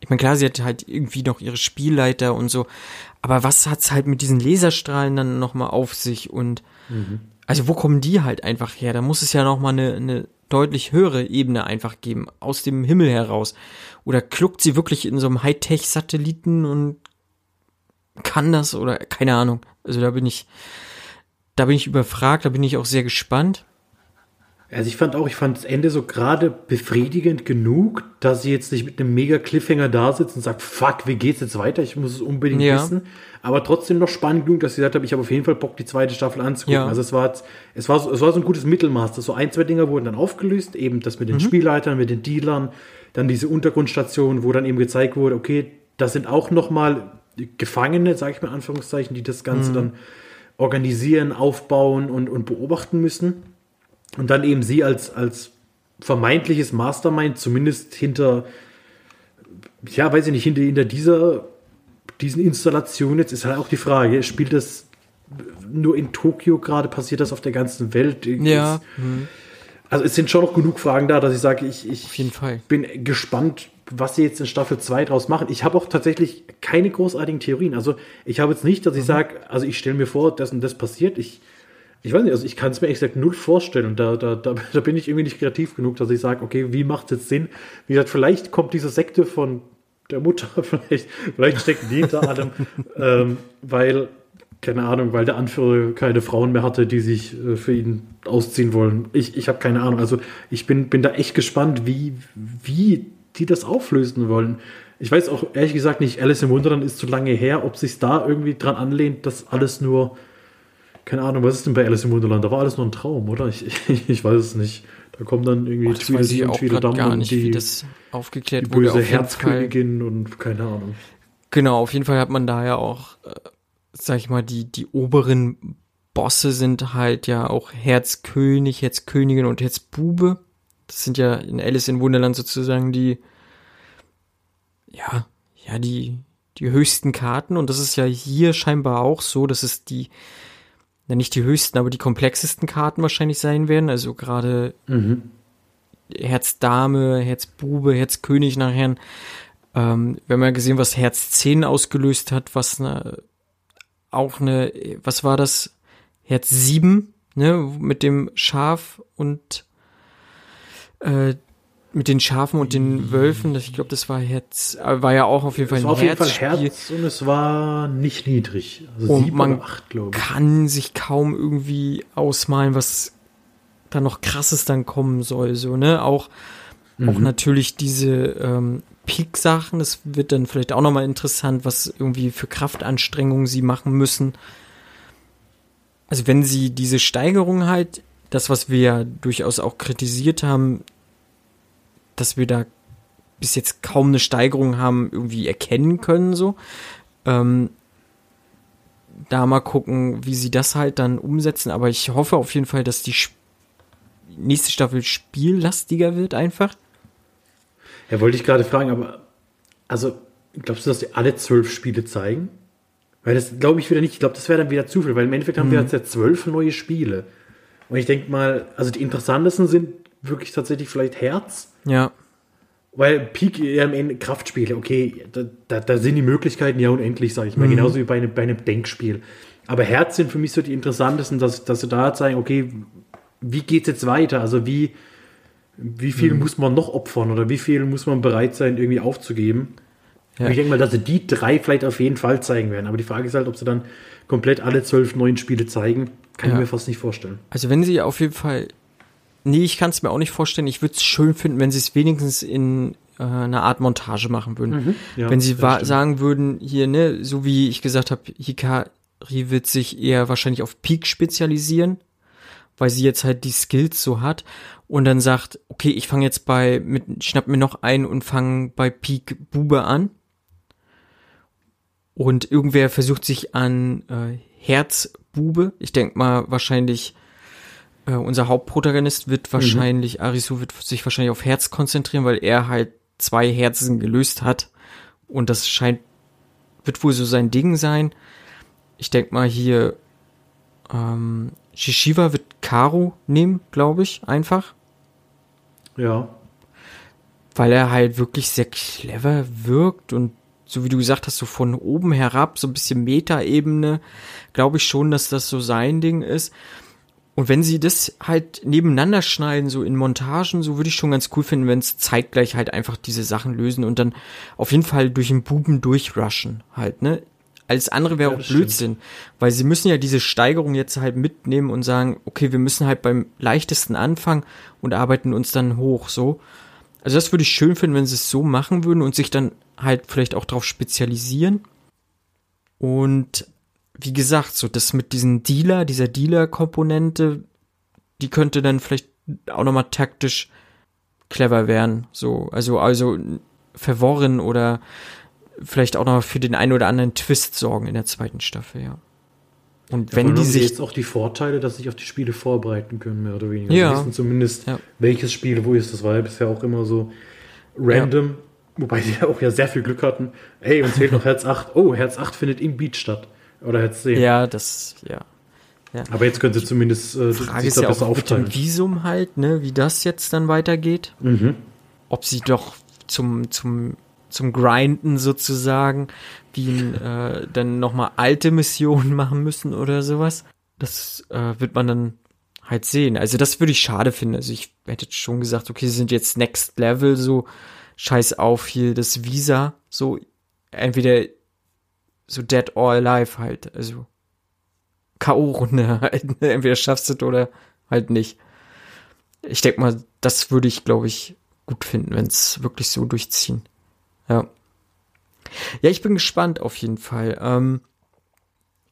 ich meine, klar, sie hat halt irgendwie noch ihre Spielleiter und so, aber was hat's halt mit diesen Laserstrahlen dann nochmal auf sich und mhm. also wo kommen die halt einfach her? Da muss es ja nochmal eine, eine deutlich höhere Ebene einfach geben, aus dem Himmel heraus. Oder kluckt sie wirklich in so einem Hightech-Satelliten und kann das oder keine Ahnung. Also da bin ich, da bin ich überfragt, da bin ich auch sehr gespannt. Also ich fand auch, ich fand das Ende so gerade befriedigend genug, dass sie jetzt nicht mit einem mega Cliffhanger da sitzt und sagt, fuck, wie geht's jetzt weiter? Ich muss es unbedingt ja. wissen. Aber trotzdem noch spannend genug, dass sie gesagt hat, ich habe auf jeden Fall Bock, die zweite Staffel anzugucken. Ja. Also es war, es war, es war so ein gutes Mittelmaß. So ein, zwei Dinge wurden dann aufgelöst, eben das mit den mhm. Spielleitern, mit den Dealern, dann diese Untergrundstation, wo dann eben gezeigt wurde, okay, das sind auch noch mal Gefangene, sage ich mal in Anführungszeichen, die das Ganze mhm. dann organisieren, aufbauen und, und beobachten müssen. Und dann eben sie als, als vermeintliches Mastermind, zumindest hinter, ja, weiß ich nicht, hinter, hinter dieser, diesen Installation jetzt ist halt auch die Frage, spielt das nur in Tokio gerade, passiert das auf der ganzen Welt? Ja. Mhm. Also es sind schon noch genug Fragen da, dass ich sage, ich, ich bin gespannt, was sie jetzt in Staffel 2 draus machen. Ich habe auch tatsächlich keine großartigen Theorien. Also ich habe jetzt nicht, dass ich mhm. sage, also ich stelle mir vor, dass und das passiert. Ich ich weiß nicht, also ich kann es mir gesagt null vorstellen und da, da, da, da bin ich irgendwie nicht kreativ genug, dass ich sage, okay, wie macht es jetzt Sinn? Wie gesagt, vielleicht kommt diese Sekte von der Mutter, vielleicht, vielleicht stecken die hinter allem, ähm, weil, keine Ahnung, weil der Anführer keine Frauen mehr hatte, die sich äh, für ihn ausziehen wollen. Ich, ich habe keine Ahnung. Also ich bin, bin da echt gespannt, wie, wie die das auflösen wollen. Ich weiß auch ehrlich gesagt nicht, Alice im Wunderland ist zu lange her, ob sich da irgendwie dran anlehnt, dass alles nur keine Ahnung, was ist denn bei Alice im Wunderland? Da war alles nur ein Traum, oder? Ich, ich, ich weiß es nicht. Da kommen dann irgendwie Tweedledee und Tweedledum gar nicht, die, wie das aufgeklärt die böse wurde. Herzkönigin und keine Ahnung. Genau, auf jeden Fall hat man da ja auch, äh, sag ich mal, die, die oberen Bosse sind halt ja auch Herzkönig, Herzkönigin und Herzbube. Das sind ja in Alice in Wunderland sozusagen die, ja, ja, die, die höchsten Karten. Und das ist ja hier scheinbar auch so, dass es die ja nicht die höchsten, aber die komplexesten Karten wahrscheinlich sein werden. Also gerade mhm. Herz Dame, Herz Bube, Herz König nachher. Ähm, wir haben ja gesehen, was Herz 10 ausgelöst hat, was ne, auch eine, was war das? Herz 7, ne, mit dem Schaf und äh, mit den Schafen und den Wölfen, ich glaube, das war Herz, äh, war ja auch auf jeden Fall ein war auf jeden Fall Herz und es war nicht niedrig. Also und man acht, kann sich kaum irgendwie ausmalen, was da noch krasses dann kommen soll, so, ne? Auch, mhm. auch natürlich diese ähm, Peak-Sachen, das wird dann vielleicht auch nochmal interessant, was irgendwie für Kraftanstrengungen sie machen müssen. Also wenn sie diese Steigerung halt, das, was wir ja durchaus auch kritisiert haben, dass wir da bis jetzt kaum eine Steigerung haben irgendwie erkennen können, so. Ähm, da mal gucken, wie sie das halt dann umsetzen. Aber ich hoffe auf jeden Fall, dass die Sp nächste Staffel spiellastiger wird einfach. Ja, wollte ich gerade fragen, aber also glaubst du, dass die alle zwölf Spiele zeigen? Weil das glaube ich wieder nicht. Ich glaube, das wäre dann wieder zu viel, weil im Endeffekt haben wir mhm. jetzt ja zwölf neue Spiele. Und ich denke mal, also die interessantesten sind wirklich tatsächlich vielleicht Herz. Ja. Weil Peak Ende Kraftspiele, okay, da, da, da sind die Möglichkeiten ja unendlich, sage ich mal, mhm. genauso wie bei einem, bei einem Denkspiel. Aber Herz sind für mich so die interessantesten, dass, dass sie da zeigen, okay, wie geht es jetzt weiter? Also wie, wie viel mhm. muss man noch opfern oder wie viel muss man bereit sein, irgendwie aufzugeben? Ja. ich denke mal, dass sie die drei vielleicht auf jeden Fall zeigen werden. Aber die Frage ist halt, ob sie dann komplett alle zwölf neuen Spiele zeigen, kann ja. ich mir fast nicht vorstellen. Also wenn sie auf jeden Fall Nee, ich kann es mir auch nicht vorstellen. Ich würde es schön finden, wenn sie es wenigstens in äh, einer Art Montage machen würden. Mhm, ja, wenn sie sagen würden, hier, ne, so wie ich gesagt habe, Hikari wird sich eher wahrscheinlich auf Peak spezialisieren, weil sie jetzt halt die Skills so hat und dann sagt, okay, ich fange jetzt bei, mit, schnapp mir noch ein und fange bei Peak Bube an. Und irgendwer versucht sich an äh, Herzbube, ich denk mal wahrscheinlich äh, unser Hauptprotagonist wird mhm. wahrscheinlich, mhm. Arisu wird sich wahrscheinlich auf Herz konzentrieren, weil er halt zwei Herzen gelöst hat. Und das scheint, wird wohl so sein Ding sein. Ich denk mal hier, ähm, Shishiva wird Karu nehmen, glaube ich, einfach. Ja. weil er halt wirklich sehr clever wirkt und so wie du gesagt hast, so von oben herab, so ein bisschen Meta-Ebene, glaube ich schon, dass das so sein Ding ist. Und wenn sie das halt nebeneinander schneiden, so in Montagen, so würde ich schon ganz cool finden, wenn es zeitgleich halt einfach diese Sachen lösen und dann auf jeden Fall durch den Buben durchrushen halt, ne? Alles andere wäre ja, auch Blödsinn, stimmt. weil sie müssen ja diese Steigerung jetzt halt mitnehmen und sagen, okay, wir müssen halt beim leichtesten anfangen und arbeiten uns dann hoch, so. Also das würde ich schön finden, wenn sie es so machen würden und sich dann halt vielleicht auch darauf spezialisieren. Und wie gesagt, so das mit diesen Dealer, dieser Dealer-Komponente, die könnte dann vielleicht auch nochmal taktisch clever werden. So, also, also verworren oder vielleicht auch noch für den einen oder anderen Twist sorgen in der zweiten Staffel, ja. Und wenn die sich jetzt auch die Vorteile, dass sich auf die Spiele vorbereiten können, mehr oder weniger. Ja. Sie wissen zumindest, ja. welches Spiel wo ist. Das war ja bisher auch immer so random. Ja. Wobei sie ja auch ja sehr viel Glück hatten. Hey, uns fehlt noch Herz 8. Oh, Herz 8 findet im Beat statt. Oder Herz 10. Ja, das, ja. ja. Aber jetzt können sie zumindest äh, Frage ist ja auch aufteilen. mit dem Visum halt, ne, wie das jetzt dann weitergeht. Mhm. Ob sie doch zum, zum zum Grinden sozusagen, die äh, dann nochmal alte Missionen machen müssen oder sowas. Das äh, wird man dann halt sehen. Also das würde ich schade finden. Also ich hätte schon gesagt, okay, sie sind jetzt Next Level, so scheiß auf hier das Visa, so entweder so Dead or Alive halt, also K.O.-Runde halt, ne? entweder schaffst du es oder halt nicht. Ich denke mal, das würde ich, glaube ich, gut finden, wenn es wirklich so durchziehen. Ja. Ja, ich bin gespannt auf jeden Fall. Ähm,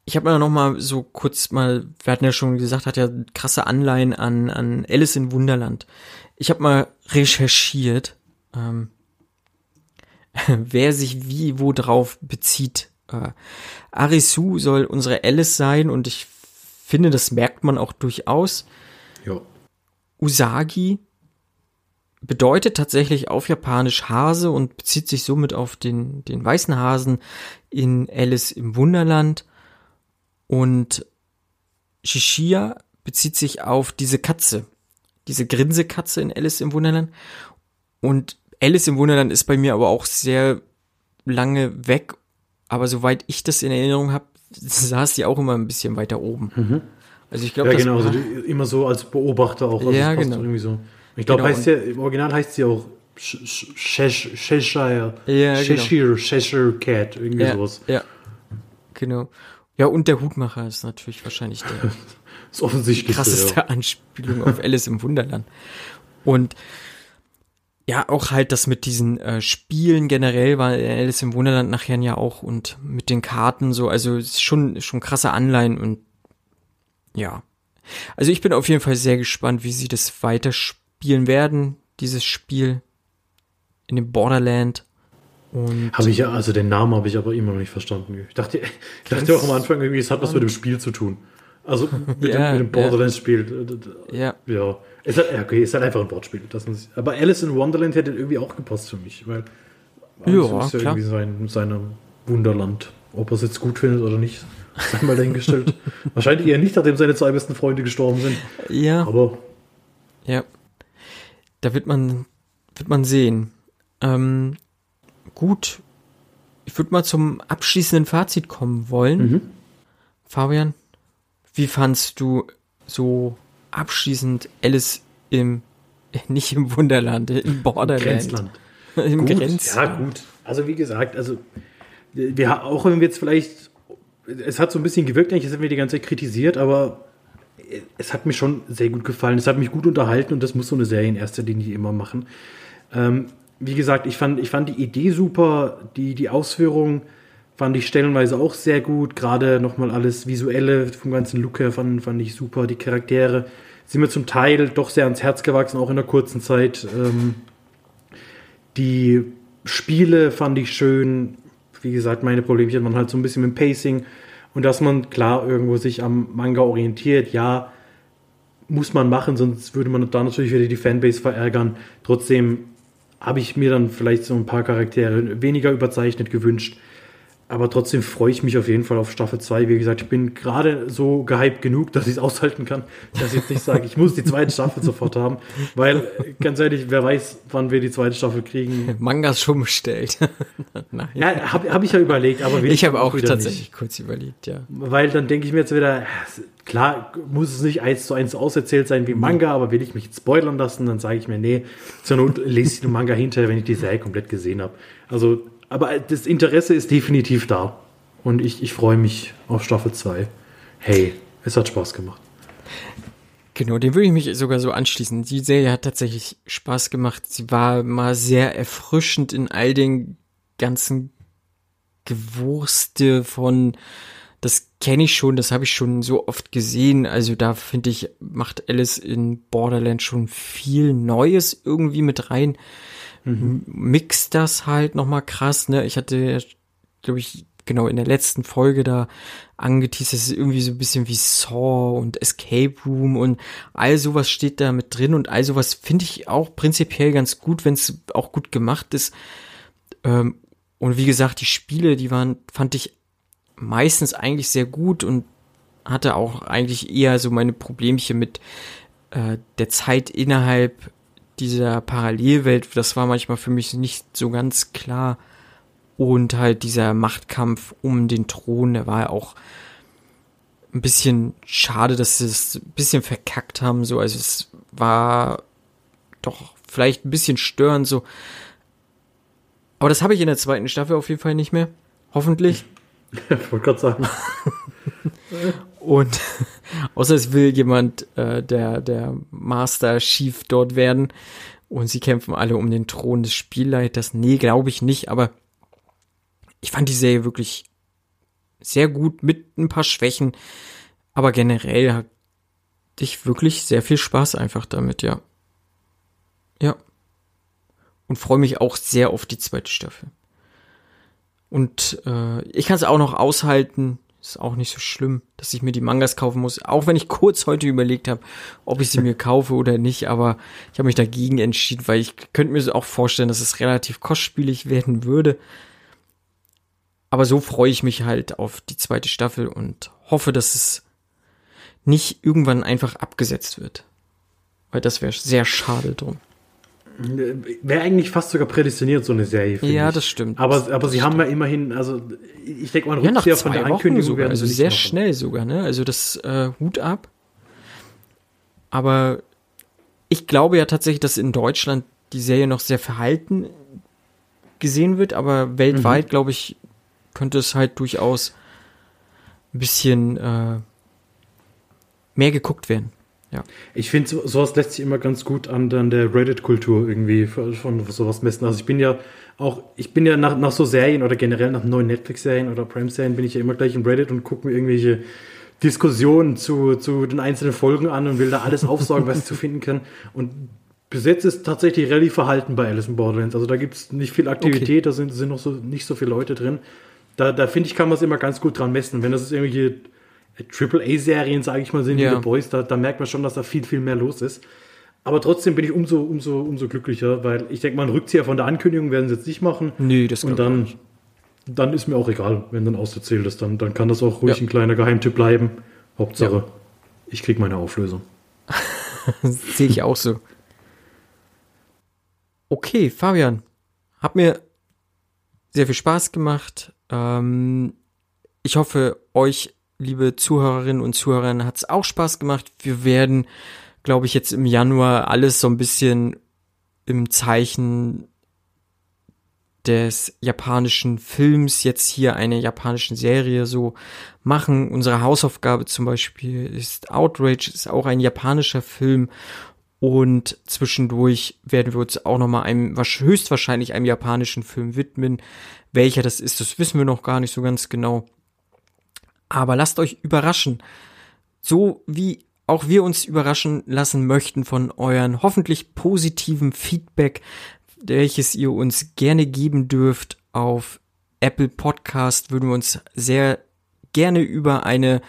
ich habe mir noch mal so kurz mal, wir hatten ja schon gesagt, hat ja krasse Anleihen an, an Alice in Wunderland. Ich habe mal recherchiert, ähm, wer sich wie wo drauf bezieht. Äh, Arisu soll unsere Alice sein und ich finde, das merkt man auch durchaus. Ja. Usagi bedeutet tatsächlich auf Japanisch Hase und bezieht sich somit auf den, den weißen Hasen in Alice im Wunderland. Und Shishia bezieht sich auf diese Katze, diese Grinsekatze in Alice im Wunderland. Und Alice im Wunderland ist bei mir aber auch sehr lange weg. Aber soweit ich das in Erinnerung habe, saß die auch immer ein bisschen weiter oben. Mhm. Also ich glaube, ja, genau, also immer so als Beobachter auch. Also ja, genau. Irgendwie so. Ich glaube, genau. heißt ja, im Original heißt sie auch Cheshire. Ja, Cheshire, genau. Cheshire Cat, irgendwie ja, sowas. Ja, genau. Ja, und der Hutmacher ist natürlich wahrscheinlich der ist offensichtlich krasseste ja. Anspielung auf Alice im Wunderland. Und ja, auch halt das mit diesen äh, Spielen generell war Alice im Wunderland nachher ja auch und mit den Karten so, also ist schon, schon krasse Anleihen und ja. Also ich bin auf jeden Fall sehr gespannt, wie sie das weiterspielen spielen werden, dieses Spiel in dem Borderland. Habe ich ja, also den Namen habe ich aber immer noch nicht verstanden. Ich dachte, ich dachte auch am Anfang irgendwie, es hat was mit dem Spiel zu tun. Also mit, ja, dem, dem Borderlands-Spiel. Ja. Ja. Es hat, okay, es ist halt einfach ein Wortspiel. Das muss, aber Alice in Wonderland hätte irgendwie auch gepasst für mich, weil ja, ist ja irgendwie sein, seine Wunderland. Ob er es jetzt gut findet oder nicht, sei mal dahingestellt. Wahrscheinlich eher nicht, nachdem seine zwei besten Freunde gestorben sind. Ja. Aber. Ja da wird man, wird man sehen. Ähm, gut, ich würde mal zum abschließenden Fazit kommen wollen. Mhm. Fabian, wie fandst du so abschließend Alice im, nicht im Wunderland, im Borderland? Grenzland. Im gut, Grenzland. Ja, gut. Also wie gesagt, also wir auch wenn wir jetzt vielleicht, es hat so ein bisschen gewirkt, eigentlich sind wir die ganze Zeit kritisiert, aber es hat mir schon sehr gut gefallen. Es hat mich gut unterhalten und das muss so eine Serie in erster Linie immer machen. Ähm, wie gesagt, ich fand, ich fand die Idee super, die, die Ausführung fand ich stellenweise auch sehr gut. Gerade nochmal alles Visuelle vom ganzen Look her fand, fand ich super. Die Charaktere sind mir zum Teil doch sehr ans Herz gewachsen, auch in der kurzen Zeit. Ähm, die Spiele fand ich schön. Wie gesagt, meine Probleme waren halt so ein bisschen mit dem Pacing und dass man klar irgendwo sich am Manga orientiert, ja, muss man machen, sonst würde man da natürlich wieder die Fanbase verärgern. Trotzdem habe ich mir dann vielleicht so ein paar Charaktere weniger überzeichnet gewünscht. Aber trotzdem freue ich mich auf jeden Fall auf Staffel 2. Wie gesagt, ich bin gerade so gehypt genug, dass ich es aushalten kann, dass ich jetzt nicht sage, ich muss die zweite Staffel sofort haben. Weil, ganz ehrlich, wer weiß, wann wir die zweite Staffel kriegen. Mangas schon bestellt. Nein. Ja, habe hab ich ja überlegt, aber ich habe auch tatsächlich nicht. kurz überlegt, ja. Weil dann denke ich mir jetzt wieder, klar muss es nicht eins zu eins auserzählt sein wie Manga, aber will ich mich jetzt spoilern lassen, dann sage ich mir, nee, zur Not lese ich den Manga hinterher, wenn ich die Serie komplett gesehen habe. Also aber das Interesse ist definitiv da. Und ich, ich freue mich auf Staffel 2. Hey, es hat Spaß gemacht. Genau, dem würde ich mich sogar so anschließen. Die Serie hat tatsächlich Spaß gemacht. Sie war mal sehr erfrischend in all den ganzen Gewurste von, das kenne ich schon, das habe ich schon so oft gesehen. Also da finde ich, macht Alice in Borderland schon viel Neues irgendwie mit rein mhm. mixt das halt nochmal krass, ne? Ich hatte, glaube ich, genau in der letzten Folge da angeteased, das ist irgendwie so ein bisschen wie Saw und Escape Room und all sowas steht da mit drin und all sowas finde ich auch prinzipiell ganz gut, wenn es auch gut gemacht ist. Ähm, und wie gesagt, die Spiele, die waren, fand ich meistens eigentlich sehr gut und hatte auch eigentlich eher so meine Problemchen mit äh, der Zeit innerhalb dieser Parallelwelt, das war manchmal für mich nicht so ganz klar. Und halt dieser Machtkampf um den Thron, der war ja auch ein bisschen schade, dass sie es ein bisschen verkackt haben, so. Also es war doch vielleicht ein bisschen störend, so. Aber das habe ich in der zweiten Staffel auf jeden Fall nicht mehr. Hoffentlich. Ich wollte gerade sagen. Und außer es will jemand äh, der, der Master Chief dort werden und sie kämpfen alle um den Thron des Spielleiters. Nee, glaube ich nicht, aber ich fand die Serie wirklich sehr gut mit ein paar Schwächen, aber generell hatte ich wirklich sehr viel Spaß einfach damit, ja. Ja. Und freue mich auch sehr auf die zweite Staffel. Und äh, ich kann es auch noch aushalten, ist auch nicht so schlimm, dass ich mir die Mangas kaufen muss. Auch wenn ich kurz heute überlegt habe, ob ich sie mir kaufe oder nicht. Aber ich habe mich dagegen entschieden, weil ich könnte mir auch vorstellen, dass es relativ kostspielig werden würde. Aber so freue ich mich halt auf die zweite Staffel und hoffe, dass es nicht irgendwann einfach abgesetzt wird. Weil das wäre sehr schade drum. Wäre eigentlich fast sogar prädestiniert, so eine Serie. Ja, ich. das stimmt. Aber, aber das sie stimmt. haben ja immerhin, also ich denke mal, ja, nach zwei von der Ankündigung sogar, also sehr machen. schnell sogar, ne? Also das äh, Hut ab. Aber ich glaube ja tatsächlich, dass in Deutschland die Serie noch sehr verhalten gesehen wird, aber weltweit, mhm. glaube ich, könnte es halt durchaus ein bisschen äh, mehr geguckt werden. Ja. Ich finde, so, sowas lässt sich immer ganz gut an, an der Reddit-Kultur irgendwie von, von sowas messen. Also ich bin ja auch, ich bin ja nach, nach so Serien oder generell nach neuen Netflix-Serien oder Prime-Serien bin ich ja immer gleich im Reddit und gucke mir irgendwelche Diskussionen zu, zu den einzelnen Folgen an und will da alles aufsaugen, was ich zu finden kann. Und bis jetzt ist tatsächlich relativ verhalten bei Alice in Borderlands. Also da gibt es nicht viel Aktivität, okay. da sind, sind noch so nicht so viele Leute drin. Da, da finde ich, kann man es immer ganz gut dran messen. Wenn das ist irgendwelche Triple-A-Serien, sage ich mal, sind ja. wie The Boys, da, da merkt man schon, dass da viel, viel mehr los ist. Aber trotzdem bin ich umso, umso, umso glücklicher, weil ich denke mal, einen Rückzieher von der Ankündigung werden sie jetzt nicht machen. Nee, das Und dann, dann ist mir auch egal, wenn dann auserzählt ist. Dann, dann kann das auch ruhig ja. ein kleiner Geheimtipp bleiben. Hauptsache, ja. ich kriege meine Auflösung. Sehe ich auch so. Okay, Fabian, hat mir sehr viel Spaß gemacht. Ähm, ich hoffe, euch liebe Zuhörerinnen und Zuhörer, hat es auch Spaß gemacht. Wir werden, glaube ich, jetzt im Januar alles so ein bisschen im Zeichen des japanischen Films jetzt hier eine japanischen Serie so machen. Unsere Hausaufgabe zum Beispiel ist Outrage, ist auch ein japanischer Film und zwischendurch werden wir uns auch nochmal einem, höchstwahrscheinlich einem japanischen Film widmen. Welcher das ist, das wissen wir noch gar nicht so ganz genau. Aber lasst euch überraschen. So wie auch wir uns überraschen lassen möchten von euren hoffentlich positiven Feedback, welches ihr uns gerne geben dürft auf Apple Podcast, würden wir uns sehr gerne über eine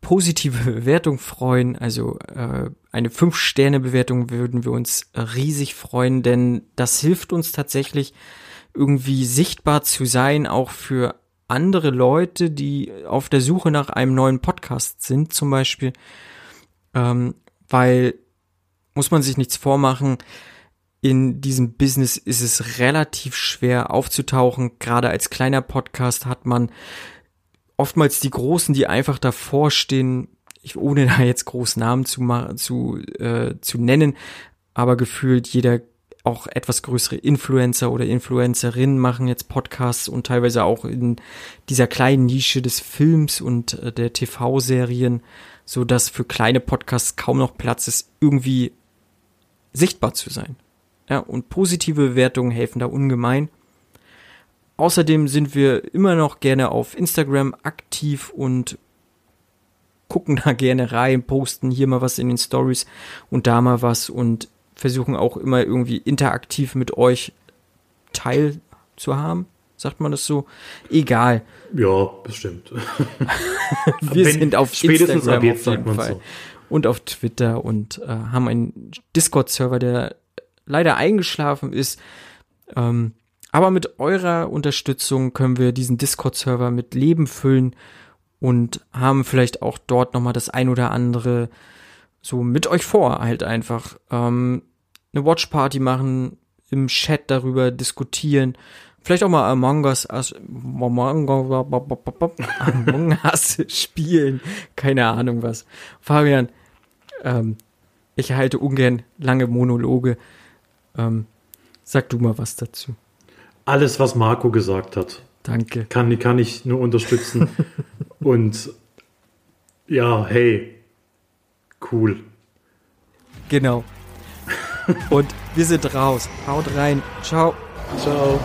positive Bewertung freuen. Also äh, eine 5-Sterne-Bewertung würden wir uns riesig freuen, denn das hilft uns tatsächlich irgendwie sichtbar zu sein, auch für andere Leute, die auf der Suche nach einem neuen Podcast sind, zum Beispiel, ähm, weil muss man sich nichts vormachen. In diesem Business ist es relativ schwer aufzutauchen. Gerade als kleiner Podcast hat man oftmals die Großen, die einfach davor stehen, ich, ohne da jetzt groß Namen zu, zu, äh, zu nennen, aber gefühlt jeder auch etwas größere Influencer oder Influencerinnen machen jetzt Podcasts und teilweise auch in dieser kleinen Nische des Films und äh, der TV-Serien, so dass für kleine Podcasts kaum noch Platz ist, irgendwie sichtbar zu sein. Ja, und positive Bewertungen helfen da ungemein. Außerdem sind wir immer noch gerne auf Instagram aktiv und gucken da gerne rein, posten hier mal was in den Stories und da mal was und versuchen auch immer irgendwie interaktiv mit euch teilzuhaben. Sagt man das so? Egal. Ja, bestimmt. wir Wenn, sind auf Instagram auf jeden Fall. So. Und auf Twitter und äh, haben einen Discord-Server, der leider eingeschlafen ist. Ähm, aber mit eurer Unterstützung können wir diesen Discord-Server mit Leben füllen und haben vielleicht auch dort nochmal das ein oder andere so mit euch vor, halt einfach. Ähm, eine Watchparty machen, im Chat darüber diskutieren, vielleicht auch mal Among Us, Among Us spielen, keine Ahnung was. Fabian, ähm, ich halte ungern lange Monologe. Ähm, sag du mal was dazu. Alles, was Marco gesagt hat. Danke. Kann, kann ich nur unterstützen. Und ja, hey, cool. Genau. Und wir sind raus. Haut rein. Ciao. Ciao.